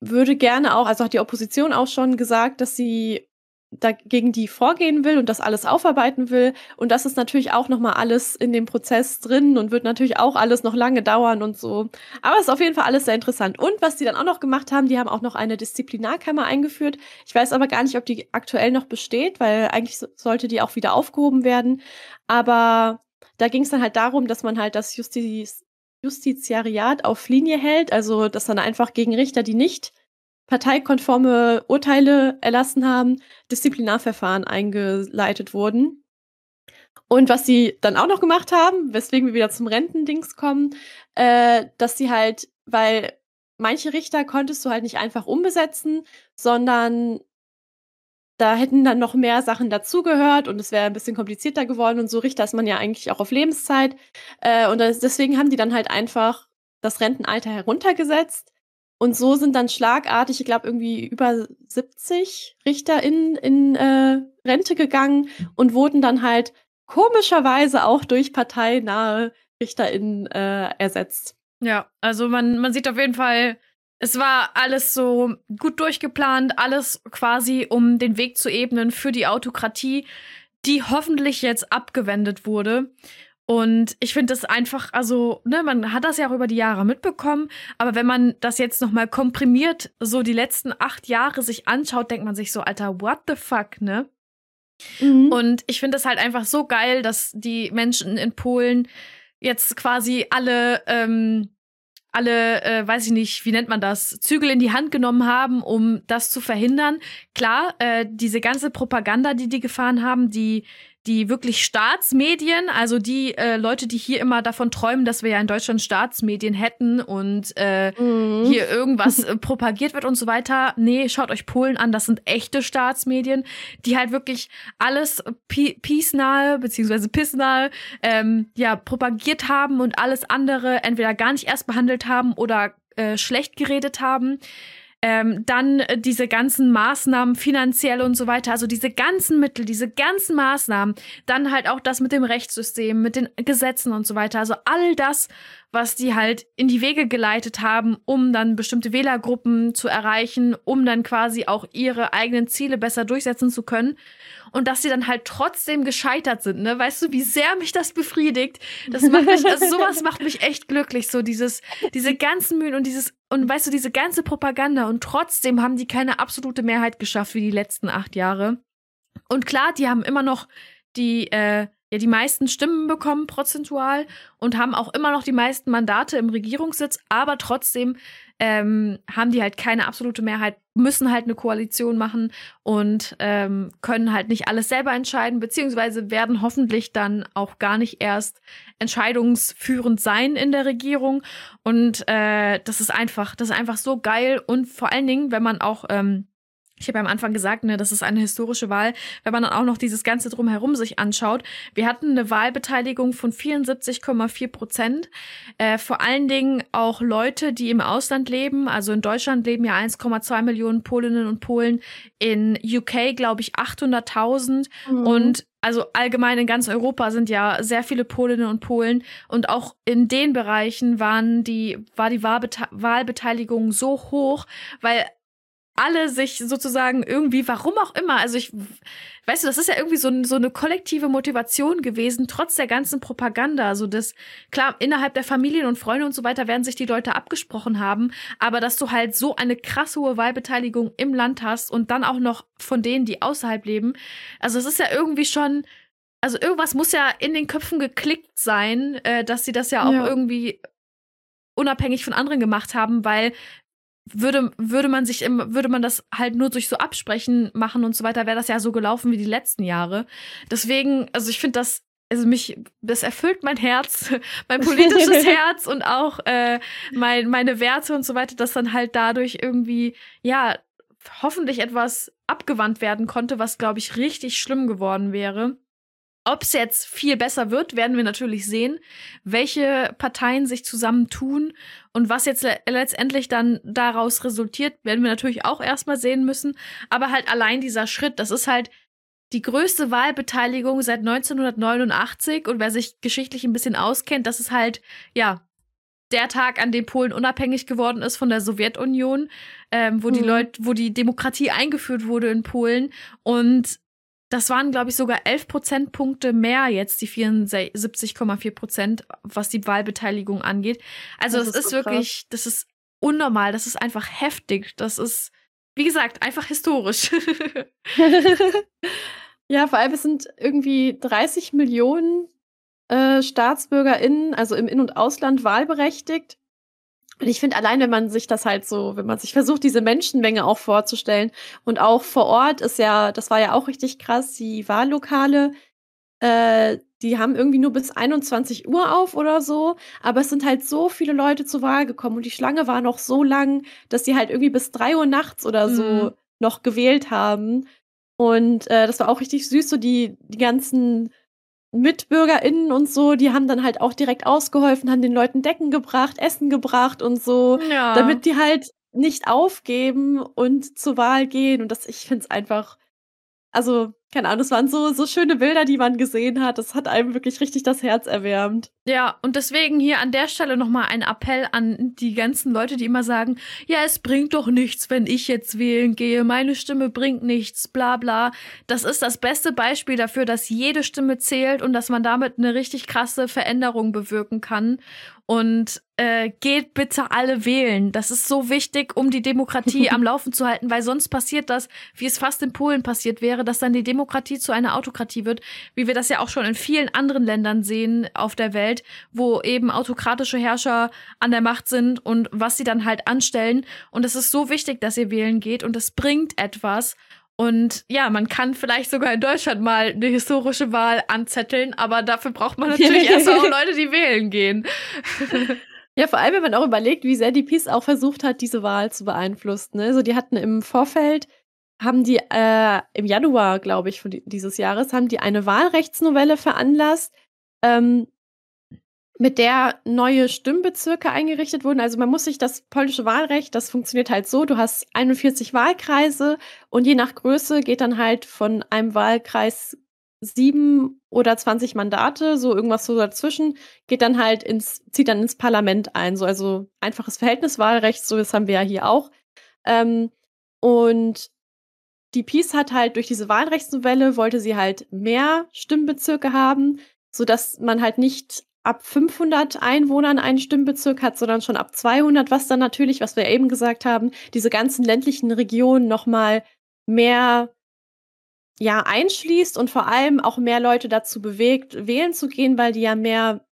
würde gerne auch, also hat die Opposition auch schon gesagt, dass sie dagegen die vorgehen will und das alles aufarbeiten will. Und das ist natürlich auch noch mal alles in dem Prozess drin und wird natürlich auch alles noch lange dauern und so. Aber es ist auf jeden Fall alles sehr interessant. Und was die dann auch noch gemacht haben, die haben auch noch eine Disziplinarkammer eingeführt. Ich weiß aber gar nicht, ob die aktuell noch besteht, weil eigentlich sollte die auch wieder aufgehoben werden. Aber da ging es dann halt darum, dass man halt das Justiz Justiziariat auf Linie hält, also dass dann einfach gegen Richter, die nicht parteikonforme Urteile erlassen haben, Disziplinarverfahren eingeleitet wurden. Und was sie dann auch noch gemacht haben, weswegen wir wieder zum Rentendings kommen, äh, dass sie halt, weil manche Richter konntest du halt nicht einfach umbesetzen, sondern da hätten dann noch mehr Sachen dazugehört und es wäre ein bisschen komplizierter geworden und so Richter ist man ja eigentlich auch auf Lebenszeit. Äh, und das, deswegen haben die dann halt einfach das Rentenalter heruntergesetzt und so sind dann schlagartig, ich glaube, irgendwie über 70 Richter in, in äh, Rente gegangen und wurden dann halt komischerweise auch durch parteinahe RichterInnen äh, ersetzt. Ja, also man, man sieht auf jeden Fall, es war alles so gut durchgeplant, alles quasi, um den Weg zu ebnen für die Autokratie, die hoffentlich jetzt abgewendet wurde. Und ich finde das einfach, also, ne, man hat das ja auch über die Jahre mitbekommen, aber wenn man das jetzt nochmal komprimiert, so die letzten acht Jahre sich anschaut, denkt man sich so, Alter, what the fuck, ne? Mhm. Und ich finde es halt einfach so geil, dass die Menschen in Polen jetzt quasi alle, ähm, alle, äh, weiß ich nicht, wie nennt man das, Zügel in die Hand genommen haben, um das zu verhindern. Klar, äh, diese ganze Propaganda, die die gefahren haben, die die wirklich Staatsmedien, also die äh, Leute, die hier immer davon träumen, dass wir ja in Deutschland Staatsmedien hätten und äh, mhm. hier irgendwas äh, propagiert wird und so weiter. Nee, schaut euch Polen an, das sind echte Staatsmedien, die halt wirklich alles peace-nahe beziehungsweise pissnahe ähm, ja, propagiert haben und alles andere entweder gar nicht erst behandelt haben oder äh, schlecht geredet haben. Ähm, dann äh, diese ganzen Maßnahmen finanziell und so weiter, also diese ganzen Mittel, diese ganzen Maßnahmen, dann halt auch das mit dem Rechtssystem, mit den Gesetzen und so weiter, also all das, was die halt in die Wege geleitet haben, um dann bestimmte Wählergruppen zu erreichen, um dann quasi auch ihre eigenen Ziele besser durchsetzen zu können und dass sie dann halt trotzdem gescheitert sind, ne? Weißt du, wie sehr mich das befriedigt? Das macht mich, also sowas macht mich echt glücklich, so dieses, diese ganzen Mühen und dieses, und weißt du, diese ganze Propaganda und trotzdem haben die keine absolute Mehrheit geschafft wie die letzten acht Jahre. Und klar, die haben immer noch die, äh, ja, die meisten Stimmen bekommen prozentual und haben auch immer noch die meisten Mandate im Regierungssitz, aber trotzdem ähm, haben die halt keine absolute Mehrheit, müssen halt eine Koalition machen und ähm, können halt nicht alles selber entscheiden, beziehungsweise werden hoffentlich dann auch gar nicht erst entscheidungsführend sein in der Regierung. Und äh, das ist einfach, das ist einfach so geil. Und vor allen Dingen, wenn man auch ähm, ich habe ja am Anfang gesagt, ne, das ist eine historische Wahl. Wenn man dann auch noch dieses Ganze drumherum sich anschaut, wir hatten eine Wahlbeteiligung von 74,4 Prozent. Äh, vor allen Dingen auch Leute, die im Ausland leben. Also in Deutschland leben ja 1,2 Millionen Polinnen und Polen. In UK, glaube ich, 800.000. Mhm. Und also allgemein in ganz Europa sind ja sehr viele Polinnen und Polen. Und auch in den Bereichen waren die, war die Wahlbeteiligung so hoch, weil alle sich sozusagen irgendwie, warum auch immer, also ich, weißt du, das ist ja irgendwie so, so eine kollektive Motivation gewesen, trotz der ganzen Propaganda. Also das, klar, innerhalb der Familien und Freunde und so weiter werden sich die Leute abgesprochen haben, aber dass du halt so eine krass hohe Wahlbeteiligung im Land hast und dann auch noch von denen, die außerhalb leben, also es ist ja irgendwie schon, also irgendwas muss ja in den Köpfen geklickt sein, äh, dass sie das ja auch ja. irgendwie unabhängig von anderen gemacht haben, weil würde, würde man sich im, würde man das halt nur durch so Absprechen machen und so weiter, wäre das ja so gelaufen wie die letzten Jahre. Deswegen, also ich finde das, also mich, das erfüllt mein Herz, mein politisches Herz und auch äh, mein, meine Werte und so weiter, dass dann halt dadurch irgendwie, ja, hoffentlich etwas abgewandt werden konnte, was, glaube ich, richtig schlimm geworden wäre. Ob es jetzt viel besser wird, werden wir natürlich sehen, welche Parteien sich zusammentun und was jetzt le letztendlich dann daraus resultiert, werden wir natürlich auch erstmal sehen müssen. Aber halt allein dieser Schritt, das ist halt die größte Wahlbeteiligung seit 1989 und wer sich geschichtlich ein bisschen auskennt, das ist halt, ja, der Tag, an dem Polen unabhängig geworden ist von der Sowjetunion, ähm, wo mhm. die Leute, wo die Demokratie eingeführt wurde in Polen und das waren, glaube ich, sogar 11 Prozentpunkte mehr jetzt, die 74,4 Prozent, was die Wahlbeteiligung angeht. Also das, das ist, so wirklich, krass. das ist unnormal, das ist einfach heftig, das ist, wie gesagt, einfach historisch. ja, vor allem es sind irgendwie 30 Millionen äh, StaatsbürgerInnen, also im In- und Ausland wahlberechtigt. Und ich finde, allein wenn man sich das halt so, wenn man sich versucht, diese Menschenmenge auch vorzustellen und auch vor Ort ist ja, das war ja auch richtig krass, die Wahllokale, äh, die haben irgendwie nur bis 21 Uhr auf oder so, aber es sind halt so viele Leute zur Wahl gekommen und die Schlange war noch so lang, dass die halt irgendwie bis drei Uhr nachts oder so mhm. noch gewählt haben. Und äh, das war auch richtig süß, so die, die ganzen MitbürgerInnen und so, die haben dann halt auch direkt ausgeholfen, haben den Leuten Decken gebracht, Essen gebracht und so, ja. damit die halt nicht aufgeben und zur Wahl gehen. Und das, ich finde es einfach, also, keine Ahnung, das waren so, so schöne Bilder, die man gesehen hat. Das hat einem wirklich richtig das Herz erwärmt. Ja, und deswegen hier an der Stelle nochmal ein Appell an die ganzen Leute, die immer sagen, ja, es bringt doch nichts, wenn ich jetzt wählen gehe, meine Stimme bringt nichts, bla bla. Das ist das beste Beispiel dafür, dass jede Stimme zählt und dass man damit eine richtig krasse Veränderung bewirken kann. Und äh, geht bitte alle wählen. Das ist so wichtig, um die Demokratie am Laufen zu halten, weil sonst passiert das, wie es fast in Polen passiert wäre, dass dann die Demokratie zu einer Autokratie wird, wie wir das ja auch schon in vielen anderen Ländern sehen auf der Welt, wo eben autokratische Herrscher an der Macht sind und was sie dann halt anstellen. Und es ist so wichtig, dass ihr wählen geht und es bringt etwas. Und ja, man kann vielleicht sogar in Deutschland mal eine historische Wahl anzetteln, aber dafür braucht man natürlich erst auch Leute, die wählen gehen. Ja, vor allem, wenn man auch überlegt, wie sehr die Peace auch versucht hat, diese Wahl zu beeinflussen. Ne? Also die hatten im Vorfeld, haben die äh, im Januar, glaube ich, von dieses Jahres, haben die eine Wahlrechtsnovelle veranlasst, ähm, mit der neue Stimmbezirke eingerichtet wurden. Also man muss sich das polnische Wahlrecht, das funktioniert halt so, du hast 41 Wahlkreise und je nach Größe geht dann halt von einem Wahlkreis sieben oder 20 Mandate, so irgendwas so dazwischen, geht dann halt ins, zieht dann ins Parlament ein. So, also einfaches Verhältniswahlrecht, so das haben wir ja hier auch. Ähm, und die Peace hat halt durch diese Wahlrechtsnovelle wollte sie halt mehr Stimmbezirke haben, sodass man halt nicht ab 500 Einwohnern einen Stimmbezirk hat, sondern schon ab 200, was dann natürlich, was wir eben gesagt haben, diese ganzen ländlichen Regionen nochmal mehr ja einschließt und vor allem auch mehr Leute dazu bewegt, wählen zu gehen, weil die ja mehr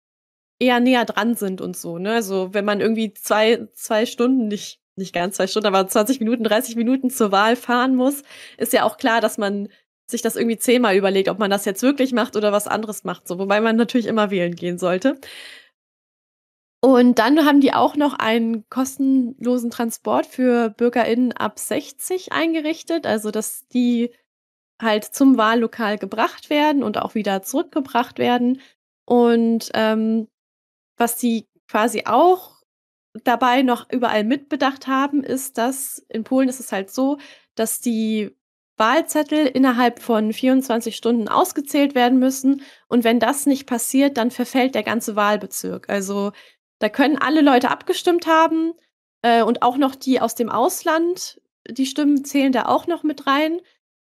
eher näher dran sind und so. Ne? Also wenn man irgendwie zwei, zwei Stunden, nicht, nicht ganz zwei Stunden, aber 20 Minuten, 30 Minuten zur Wahl fahren muss, ist ja auch klar, dass man sich das irgendwie zehnmal überlegt, ob man das jetzt wirklich macht oder was anderes macht. So, wobei man natürlich immer wählen gehen sollte. Und dann haben die auch noch einen kostenlosen Transport für BürgerInnen ab 60 eingerichtet, also dass die halt zum Wahllokal gebracht werden und auch wieder zurückgebracht werden. Und ähm, was sie quasi auch dabei noch überall mitbedacht haben, ist, dass in Polen ist es halt so, dass die Wahlzettel innerhalb von 24 Stunden ausgezählt werden müssen. Und wenn das nicht passiert, dann verfällt der ganze Wahlbezirk. Also da können alle Leute abgestimmt haben äh, und auch noch die aus dem Ausland, die Stimmen zählen da auch noch mit rein.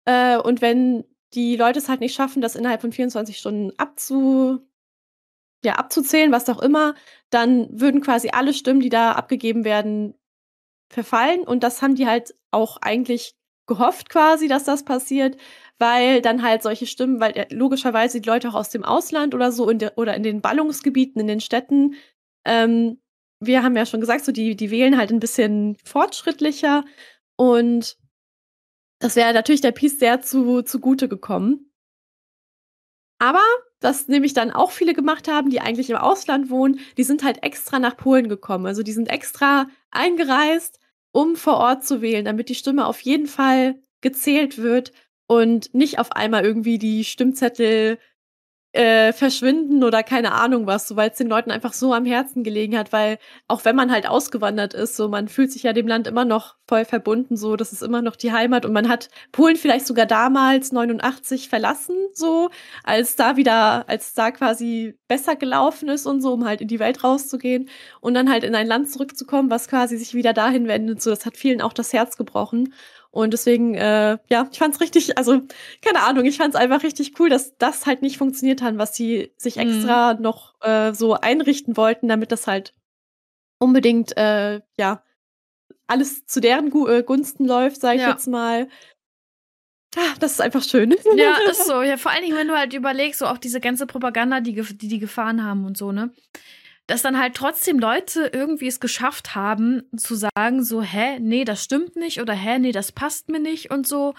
Äh, und wenn die Leute es halt nicht schaffen, das innerhalb von 24 Stunden abzu, ja, abzuzählen, was auch immer, dann würden quasi alle Stimmen, die da abgegeben werden, verfallen. Und das haben die halt auch eigentlich gehofft quasi, dass das passiert, weil dann halt solche Stimmen, weil logischerweise die Leute auch aus dem Ausland oder so in de, oder in den Ballungsgebieten, in den Städten, ähm, wir haben ja schon gesagt, so die, die wählen halt ein bisschen fortschrittlicher und das wäre natürlich der Peace sehr zu, zugute gekommen. Aber, was nämlich dann auch viele gemacht haben, die eigentlich im Ausland wohnen, die sind halt extra nach Polen gekommen. Also die sind extra eingereist, um vor Ort zu wählen, damit die Stimme auf jeden Fall gezählt wird und nicht auf einmal irgendwie die Stimmzettel äh, verschwinden oder keine Ahnung was, so weil es den Leuten einfach so am Herzen gelegen hat, weil auch wenn man halt ausgewandert ist, so man fühlt sich ja dem Land immer noch voll verbunden, so das ist immer noch die Heimat. Und man hat Polen vielleicht sogar damals 89 verlassen, so als da wieder, als da quasi besser gelaufen ist und so, um halt in die Welt rauszugehen und dann halt in ein Land zurückzukommen, was quasi sich wieder dahin wendet, so das hat vielen auch das Herz gebrochen und deswegen, äh, ja, ich fand's richtig, also keine Ahnung, ich fand's einfach richtig cool, dass das halt nicht funktioniert hat, was sie sich mhm. extra mhm. noch äh, so einrichten wollten, damit das halt unbedingt, äh, ja, alles zu deren äh, Gunsten läuft, sage ich ja. jetzt mal. Ah, das ist einfach schön. Ja, ist so. Ja, vor allen Dingen, wenn du halt überlegst, so auch diese ganze Propaganda, die die, die gefahren haben und so, ne? Dass dann halt trotzdem Leute irgendwie es geschafft haben, zu sagen, so, hä, nee, das stimmt nicht oder hä, nee, das passt mir nicht und so,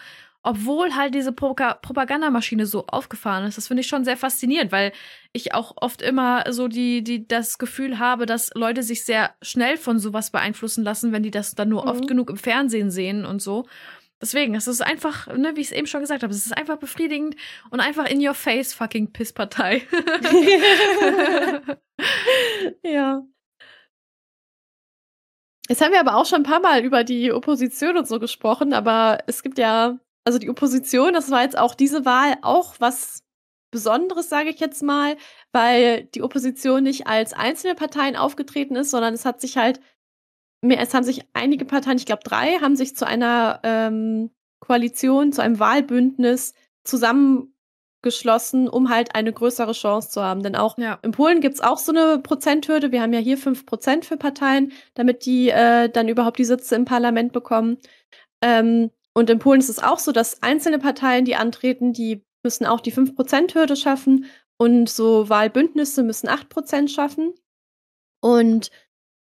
obwohl halt diese Pro Propagandamaschine so aufgefahren ist. Das finde ich schon sehr faszinierend, weil ich auch oft immer so die, die das Gefühl habe, dass Leute sich sehr schnell von sowas beeinflussen lassen, wenn die das dann nur mhm. oft genug im Fernsehen sehen und so. Deswegen, es ist einfach, ne, wie ich es eben schon gesagt habe, es ist einfach befriedigend und einfach in your face fucking Pisspartei. ja. Jetzt haben wir aber auch schon ein paar Mal über die Opposition und so gesprochen, aber es gibt ja also die Opposition, das war jetzt auch diese Wahl auch was Besonderes, sage ich jetzt mal, weil die Opposition nicht als einzelne Parteien aufgetreten ist, sondern es hat sich halt, es haben sich einige Parteien, ich glaube drei, haben sich zu einer ähm, Koalition, zu einem Wahlbündnis zusammengeschlossen, um halt eine größere Chance zu haben. Denn auch ja. in Polen gibt es auch so eine Prozenthürde. Wir haben ja hier fünf Prozent für Parteien, damit die äh, dann überhaupt die Sitze im Parlament bekommen. Ähm, und in Polen ist es auch so, dass einzelne Parteien, die antreten, die müssen auch die 5%-Hürde schaffen und so Wahlbündnisse müssen 8% schaffen. Und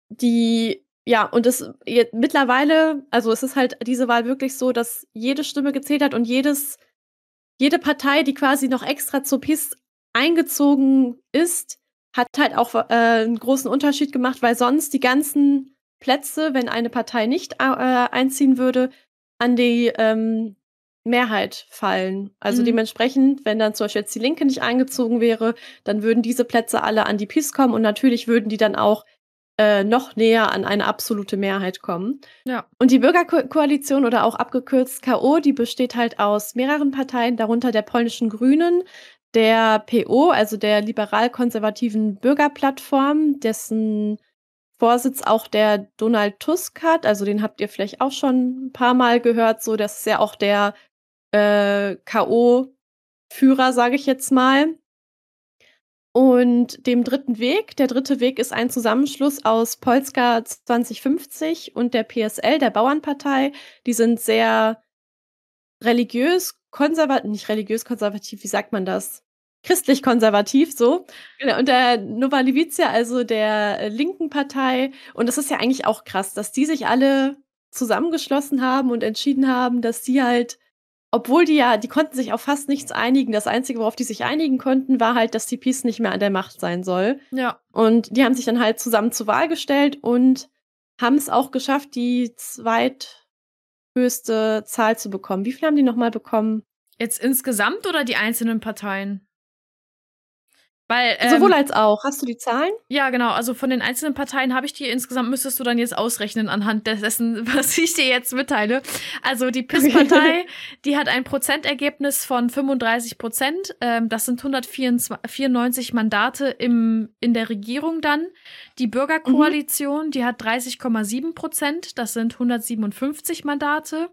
die, ja, und es mittlerweile, also es ist halt diese Wahl wirklich so, dass jede Stimme gezählt hat und jedes, jede Partei, die quasi noch extra zur PIS eingezogen ist, hat halt auch äh, einen großen Unterschied gemacht, weil sonst die ganzen Plätze, wenn eine Partei nicht äh, einziehen würde, an die ähm, Mehrheit fallen. Also mhm. dementsprechend, wenn dann zum Beispiel jetzt die Linke nicht eingezogen wäre, dann würden diese Plätze alle an die PiS kommen und natürlich würden die dann auch äh, noch näher an eine absolute Mehrheit kommen. Ja. Und die Bürgerkoalition oder auch abgekürzt KO, die besteht halt aus mehreren Parteien, darunter der polnischen Grünen, der PO, also der liberal-konservativen Bürgerplattform, dessen Vorsitz auch der Donald Tusk hat. Also den habt ihr vielleicht auch schon ein paar Mal gehört. So, das ist ja auch der äh, K.O.-Führer, sage ich jetzt mal. Und dem dritten Weg. Der dritte Weg ist ein Zusammenschluss aus Polska 2050 und der PSL, der Bauernpartei. Die sind sehr religiös, konservativ, nicht religiös konservativ, wie sagt man das? Christlich konservativ, so. Genau, und der Nova Levica, also der linken Partei. Und das ist ja eigentlich auch krass, dass die sich alle zusammengeschlossen haben und entschieden haben, dass die halt obwohl die ja, die konnten sich auf fast nichts einigen. Das Einzige, worauf die sich einigen konnten, war halt, dass die Peace nicht mehr an der Macht sein soll. Ja. Und die haben sich dann halt zusammen zur Wahl gestellt und haben es auch geschafft, die zweithöchste Zahl zu bekommen. Wie viel haben die nochmal bekommen? Jetzt insgesamt oder die einzelnen Parteien? Weil, ähm, Sowohl als auch. Hast du die Zahlen? Ja, genau. Also von den einzelnen Parteien habe ich die insgesamt, müsstest du dann jetzt ausrechnen anhand dessen, was ich dir jetzt mitteile. Also die PIS-Partei, die hat ein Prozentergebnis von 35 Prozent. Ähm, das sind 194 Mandate im, in der Regierung dann. Die Bürgerkoalition, mhm. die hat 30,7 Prozent. Das sind 157 Mandate.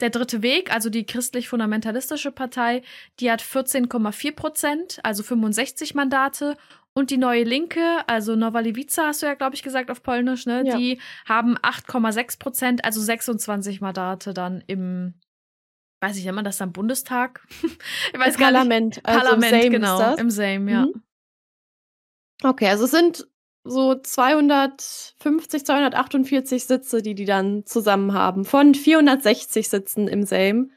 Der dritte Weg, also die christlich-fundamentalistische Partei, die hat 14,4 Prozent, also 65 Mandate. Und die neue Linke, also Nowa Lewica, hast du ja, glaube ich, gesagt auf Polnisch, ne? Ja. Die haben 8,6 Prozent, also 26 Mandate dann im, weiß ich, nennt man das dann Bundestag? ich weiß Im gar Parlament. nicht. Also Parlament, genau. Im Same, ja. Mhm. Okay, also es sind so 250, 248 Sitze, die die dann zusammen haben. Von 460 Sitzen im Sejm.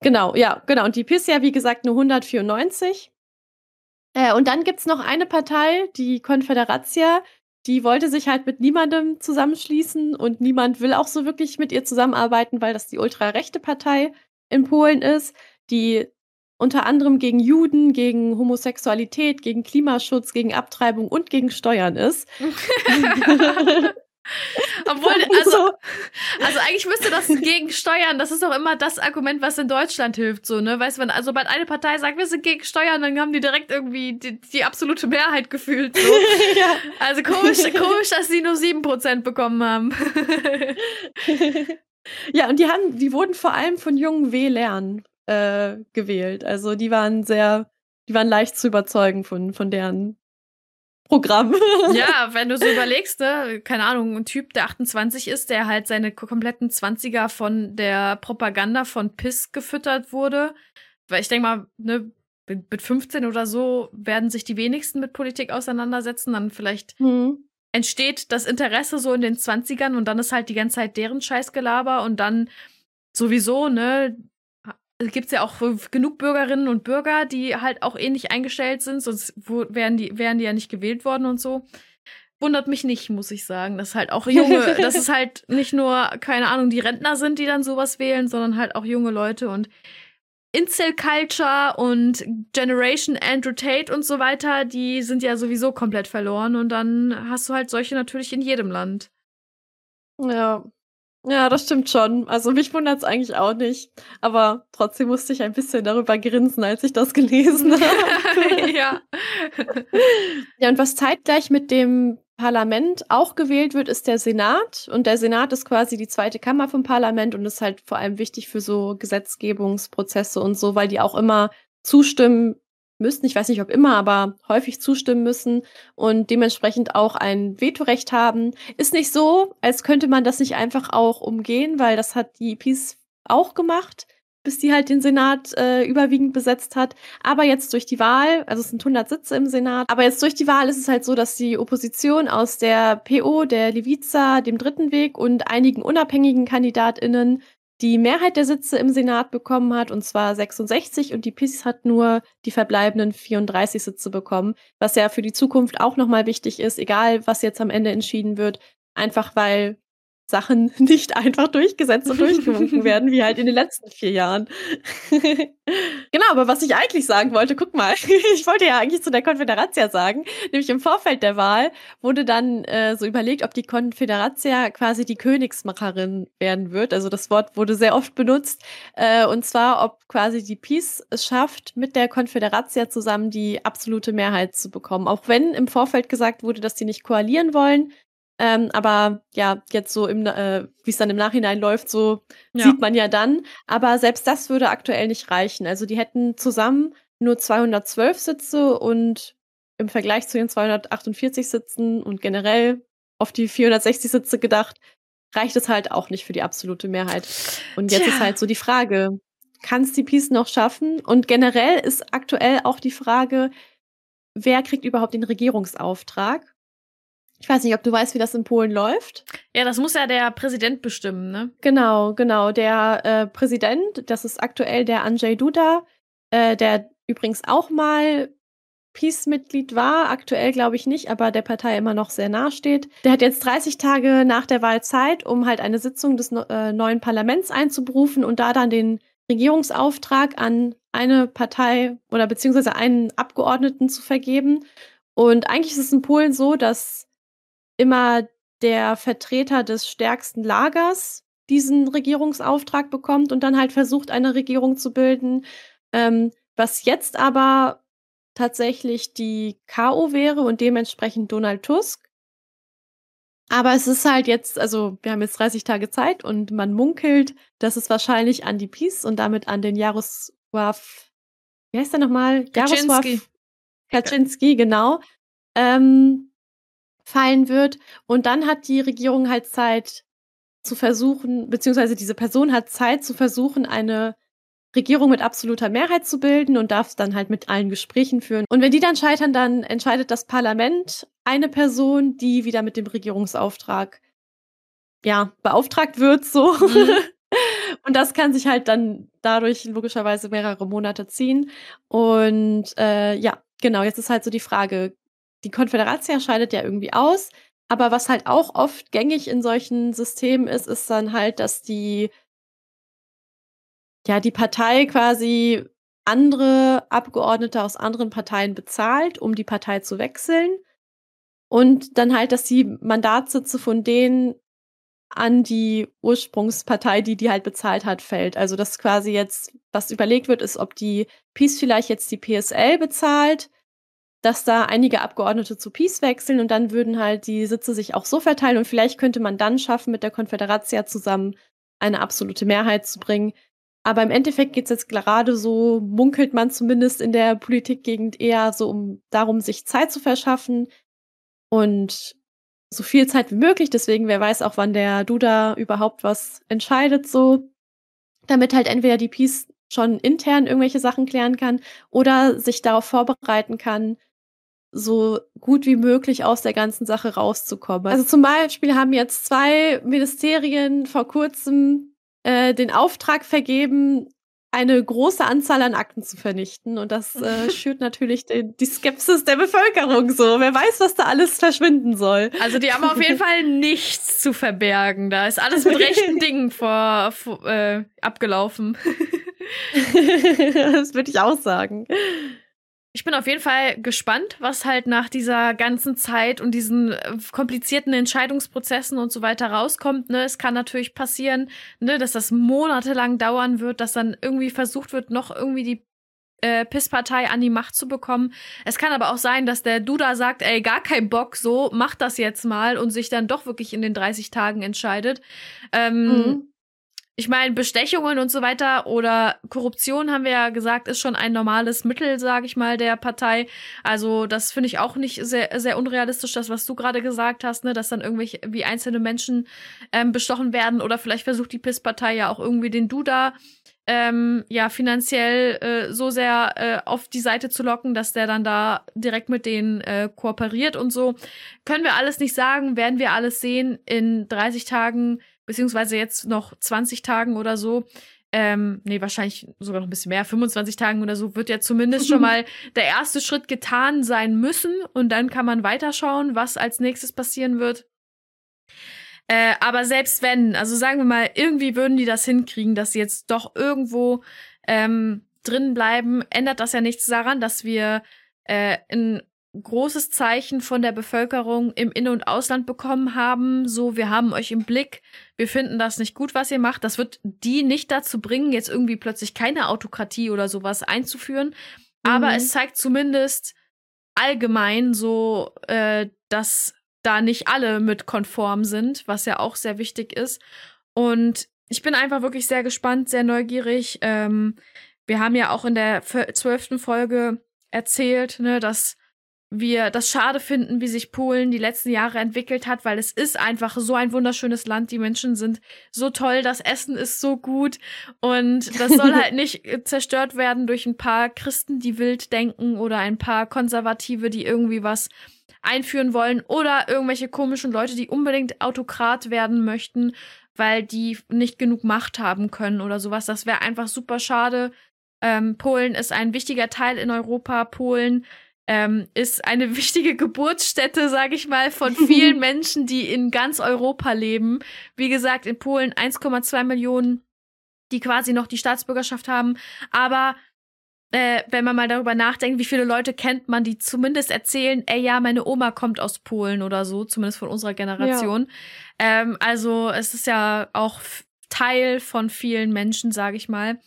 Genau, ja, genau. Und die PIS ja, wie gesagt, nur 194. Äh, und dann gibt's noch eine Partei, die Konfederatia, die wollte sich halt mit niemandem zusammenschließen und niemand will auch so wirklich mit ihr zusammenarbeiten, weil das die ultrarechte Partei in Polen ist, die unter anderem gegen Juden, gegen Homosexualität, gegen Klimaschutz, gegen Abtreibung und gegen Steuern ist. Obwohl, also, also eigentlich müsste das gegen Steuern, das ist doch immer das Argument, was in Deutschland hilft, so, ne? Weißt du, wenn also sobald eine Partei sagt, wir sind gegen Steuern, dann haben die direkt irgendwie die, die absolute Mehrheit gefühlt, so. ja. Also komisch, komisch, dass sie nur 7% bekommen haben. ja, und die haben, die wurden vor allem von jungen Wählern äh, gewählt. Also die waren sehr, die waren leicht zu überzeugen von, von deren Programm. ja, wenn du so überlegst, ne, keine Ahnung, ein Typ, der 28 ist, der halt seine kompletten 20er von der Propaganda von PIS gefüttert wurde. Weil ich denke mal, ne, mit 15 oder so werden sich die wenigsten mit Politik auseinandersetzen, dann vielleicht mhm. entsteht das Interesse so in den 20ern und dann ist halt die ganze Zeit deren Scheißgelaber und dann sowieso, ne, gibt es ja auch genug Bürgerinnen und Bürger, die halt auch ähnlich eingestellt sind, sonst wären die, wären die ja nicht gewählt worden und so. Wundert mich nicht, muss ich sagen. dass halt auch junge, dass es halt nicht nur, keine Ahnung, die Rentner sind, die dann sowas wählen, sondern halt auch junge Leute und Incel Culture und Generation Andrew Tate und so weiter, die sind ja sowieso komplett verloren und dann hast du halt solche natürlich in jedem Land. Ja, Ja, das stimmt schon. Also mich wundert es eigentlich auch nicht. Aber trotzdem musste ich ein bisschen darüber grinsen, als ich das gelesen habe. ja. ja, und was zeitgleich mit dem Parlament auch gewählt wird, ist der Senat. Und der Senat ist quasi die zweite Kammer vom Parlament und ist halt vor allem wichtig für so Gesetzgebungsprozesse und so, weil die auch immer zustimmen müssen. Ich weiß nicht, ob immer, aber häufig zustimmen müssen und dementsprechend auch ein Vetorecht haben. Ist nicht so, als könnte man das nicht einfach auch umgehen, weil das hat die Peace auch gemacht bis die halt den Senat äh, überwiegend besetzt hat. Aber jetzt durch die Wahl, also es sind 100 Sitze im Senat, aber jetzt durch die Wahl ist es halt so, dass die Opposition aus der PO, der Leviza, dem Dritten Weg und einigen unabhängigen KandidatInnen die Mehrheit der Sitze im Senat bekommen hat, und zwar 66, und die PiS hat nur die verbleibenden 34 Sitze bekommen, was ja für die Zukunft auch nochmal wichtig ist, egal was jetzt am Ende entschieden wird, einfach weil Sachen nicht einfach durchgesetzt und durchgewunken werden, wie halt in den letzten vier Jahren. genau, aber was ich eigentlich sagen wollte, guck mal, ich wollte ja eigentlich zu der Konföderatia sagen, nämlich im Vorfeld der Wahl wurde dann äh, so überlegt, ob die Konföderatia quasi die Königsmacherin werden wird. Also das Wort wurde sehr oft benutzt. Äh, und zwar, ob quasi die Peace es schafft, mit der Konföderatia zusammen die absolute Mehrheit zu bekommen. Auch wenn im Vorfeld gesagt wurde, dass sie nicht koalieren wollen, ähm, aber ja, jetzt so im, äh, wie es dann im Nachhinein läuft, so ja. sieht man ja dann. Aber selbst das würde aktuell nicht reichen. Also die hätten zusammen nur 212 Sitze und im Vergleich zu den 248 Sitzen und generell auf die 460 Sitze gedacht, reicht es halt auch nicht für die absolute Mehrheit. Und jetzt Tja. ist halt so die Frage, kann es die Peace noch schaffen? Und generell ist aktuell auch die Frage, wer kriegt überhaupt den Regierungsauftrag? Ich weiß nicht, ob du weißt, wie das in Polen läuft. Ja, das muss ja der Präsident bestimmen, ne? Genau, genau. Der äh, Präsident, das ist aktuell der Andrzej Duda, äh, der übrigens auch mal Peace-Mitglied war, aktuell glaube ich nicht, aber der Partei immer noch sehr nahe steht. Der hat jetzt 30 Tage nach der Wahl Zeit, um halt eine Sitzung des äh, neuen Parlaments einzuberufen und da dann den Regierungsauftrag an eine Partei oder beziehungsweise einen Abgeordneten zu vergeben. Und eigentlich ist es in Polen so, dass immer der Vertreter des stärksten Lagers diesen Regierungsauftrag bekommt und dann halt versucht, eine Regierung zu bilden. Ähm, was jetzt aber tatsächlich die KO wäre und dementsprechend Donald Tusk. Aber es ist halt jetzt, also wir haben jetzt 30 Tage Zeit und man munkelt, dass es wahrscheinlich an die Peace und damit an den Jarosław, wie heißt der nochmal? Jarosław Kaczynski, genau. Ähm, fallen wird. Und dann hat die Regierung halt Zeit zu versuchen, beziehungsweise diese Person hat Zeit zu versuchen, eine Regierung mit absoluter Mehrheit zu bilden und darf dann halt mit allen Gesprächen führen. Und wenn die dann scheitern, dann entscheidet das Parlament eine Person, die wieder mit dem Regierungsauftrag ja beauftragt wird, so. Mhm. und das kann sich halt dann dadurch logischerweise mehrere Monate ziehen. Und äh, ja, genau, jetzt ist halt so die Frage, die Konföderatia scheidet ja irgendwie aus. Aber was halt auch oft gängig in solchen Systemen ist, ist dann halt, dass die, ja, die Partei quasi andere Abgeordnete aus anderen Parteien bezahlt, um die Partei zu wechseln. Und dann halt, dass die Mandatssitze von denen an die Ursprungspartei, die die halt bezahlt hat, fällt. Also, dass quasi jetzt, was überlegt wird, ist, ob die Peace vielleicht jetzt die PSL bezahlt dass da einige Abgeordnete zu Peace wechseln und dann würden halt die Sitze sich auch so verteilen und vielleicht könnte man dann schaffen, mit der Konföderatia zusammen eine absolute Mehrheit zu bringen. Aber im Endeffekt geht es jetzt gerade so, munkelt man zumindest in der Politikgegend eher so um darum, sich Zeit zu verschaffen und so viel Zeit wie möglich. Deswegen, wer weiß auch, wann der Duda überhaupt was entscheidet, so. Damit halt entweder die Peace schon intern irgendwelche Sachen klären kann oder sich darauf vorbereiten kann, so gut wie möglich aus der ganzen Sache rauszukommen. Also zum Beispiel haben jetzt zwei Ministerien vor kurzem äh, den Auftrag vergeben, eine große Anzahl an Akten zu vernichten. Und das äh, schürt natürlich den, die Skepsis der Bevölkerung so. Wer weiß, was da alles verschwinden soll. Also die haben auf jeden Fall nichts zu verbergen. Da ist alles mit rechten Dingen vor, vor äh, abgelaufen. das würde ich auch sagen. Ich bin auf jeden Fall gespannt, was halt nach dieser ganzen Zeit und diesen äh, komplizierten Entscheidungsprozessen und so weiter rauskommt. Ne? Es kann natürlich passieren, ne, dass das monatelang dauern wird, dass dann irgendwie versucht wird, noch irgendwie die äh, PIS-Partei an die Macht zu bekommen. Es kann aber auch sein, dass der Duda sagt, ey, gar kein Bock, so, mach das jetzt mal und sich dann doch wirklich in den 30 Tagen entscheidet. Ähm, mhm ich meine, Bestechungen und so weiter oder Korruption haben wir ja gesagt, ist schon ein normales Mittel, sage ich mal, der Partei. Also das finde ich auch nicht sehr, sehr unrealistisch, das, was du gerade gesagt hast, ne, dass dann irgendwelche wie einzelne Menschen ähm, bestochen werden oder vielleicht versucht die PIS-Partei ja auch irgendwie den Duda ähm, ja finanziell äh, so sehr äh, auf die Seite zu locken, dass der dann da direkt mit denen äh, kooperiert und so. Können wir alles nicht sagen, werden wir alles sehen in 30 Tagen beziehungsweise jetzt noch 20 Tagen oder so, ähm, nee, wahrscheinlich sogar noch ein bisschen mehr, 25 Tagen oder so, wird ja zumindest schon mal der erste Schritt getan sein müssen und dann kann man weiterschauen, was als nächstes passieren wird. Äh, aber selbst wenn, also sagen wir mal, irgendwie würden die das hinkriegen, dass sie jetzt doch irgendwo ähm, drin bleiben, ändert das ja nichts daran, dass wir äh, in großes Zeichen von der Bevölkerung im In- und Ausland bekommen haben, so wir haben euch im Blick, wir finden das nicht gut, was ihr macht. Das wird die nicht dazu bringen, jetzt irgendwie plötzlich keine Autokratie oder sowas einzuführen. Mhm. Aber es zeigt zumindest allgemein so, äh, dass da nicht alle mit konform sind, was ja auch sehr wichtig ist. Und ich bin einfach wirklich sehr gespannt, sehr neugierig. Ähm, wir haben ja auch in der zwölften Folge erzählt, ne, dass wir das schade finden, wie sich Polen die letzten Jahre entwickelt hat, weil es ist einfach so ein wunderschönes Land. Die Menschen sind so toll, das Essen ist so gut und das soll halt nicht zerstört werden durch ein paar Christen, die wild denken oder ein paar Konservative, die irgendwie was einführen wollen oder irgendwelche komischen Leute, die unbedingt Autokrat werden möchten, weil die nicht genug Macht haben können oder sowas. Das wäre einfach super schade. Ähm, Polen ist ein wichtiger Teil in Europa. Polen ähm, ist eine wichtige Geburtsstätte, sage ich mal, von vielen Menschen, die in ganz Europa leben. Wie gesagt, in Polen 1,2 Millionen, die quasi noch die Staatsbürgerschaft haben. Aber äh, wenn man mal darüber nachdenkt, wie viele Leute kennt man, die zumindest erzählen, ey ja, meine Oma kommt aus Polen oder so, zumindest von unserer Generation. Ja. Ähm, also es ist ja auch Teil von vielen Menschen, sage ich mal.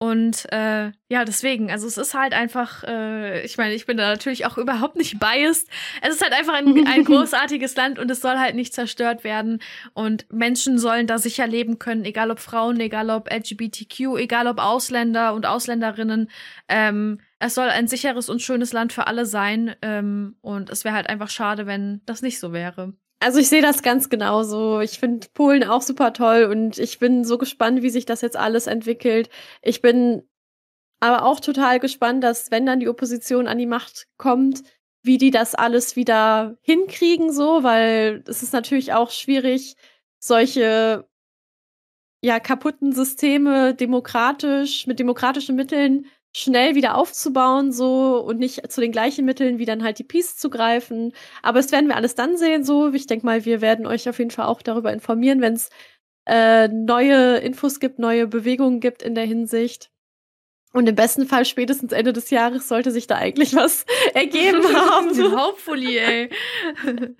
Und äh, ja, deswegen, also es ist halt einfach, äh, ich meine, ich bin da natürlich auch überhaupt nicht biased. Es ist halt einfach ein, ein großartiges Land und es soll halt nicht zerstört werden. Und Menschen sollen da sicher leben können, egal ob Frauen, egal ob LGBTQ, egal ob Ausländer und Ausländerinnen. Ähm, es soll ein sicheres und schönes Land für alle sein. Ähm, und es wäre halt einfach schade, wenn das nicht so wäre. Also ich sehe das ganz genauso. Ich finde Polen auch super toll und ich bin so gespannt, wie sich das jetzt alles entwickelt. Ich bin aber auch total gespannt, dass wenn dann die Opposition an die Macht kommt, wie die das alles wieder hinkriegen, so, weil es ist natürlich auch schwierig, solche ja kaputten Systeme demokratisch mit demokratischen Mitteln schnell wieder aufzubauen, so und nicht zu den gleichen Mitteln wie dann halt die Peace zu greifen. Aber das werden wir alles dann sehen, so. Ich denke mal, wir werden euch auf jeden Fall auch darüber informieren, wenn es äh, neue Infos gibt, neue Bewegungen gibt in der Hinsicht. Und im besten Fall spätestens Ende des Jahres sollte sich da eigentlich was ergeben haben. Hopefully, ey.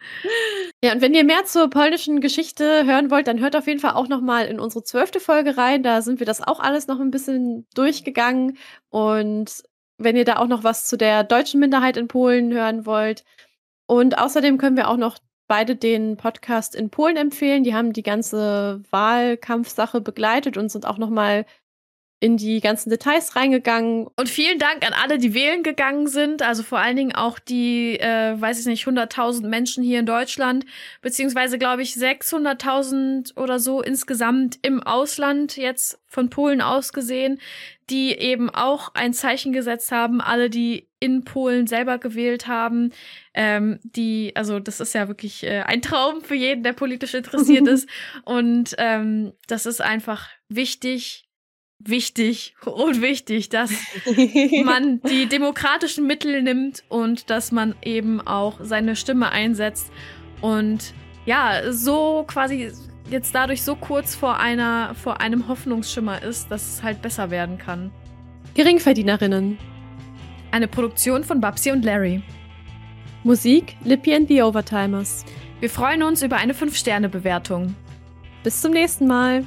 ja, und wenn ihr mehr zur polnischen Geschichte hören wollt, dann hört auf jeden Fall auch noch mal in unsere zwölfte Folge rein. Da sind wir das auch alles noch ein bisschen durchgegangen. Und wenn ihr da auch noch was zu der deutschen Minderheit in Polen hören wollt. Und außerdem können wir auch noch beide den Podcast in Polen empfehlen. Die haben die ganze Wahlkampfsache begleitet und sind auch noch mal in die ganzen Details reingegangen. Und vielen Dank an alle, die wählen gegangen sind. Also vor allen Dingen auch die, äh, weiß ich nicht, 100.000 Menschen hier in Deutschland, beziehungsweise glaube ich 600.000 oder so insgesamt im Ausland jetzt von Polen aus gesehen, die eben auch ein Zeichen gesetzt haben. Alle, die in Polen selber gewählt haben, ähm, die, also das ist ja wirklich äh, ein Traum für jeden, der politisch interessiert ist. Und ähm, das ist einfach wichtig, wichtig und wichtig, dass man die demokratischen Mittel nimmt und dass man eben auch seine Stimme einsetzt und ja, so quasi jetzt dadurch so kurz vor einer vor einem Hoffnungsschimmer ist, dass es halt besser werden kann. Geringverdienerinnen. Eine Produktion von Babsi und Larry. Musik Lippy and the Overtimers. Wir freuen uns über eine 5-Sterne-Bewertung. Bis zum nächsten Mal.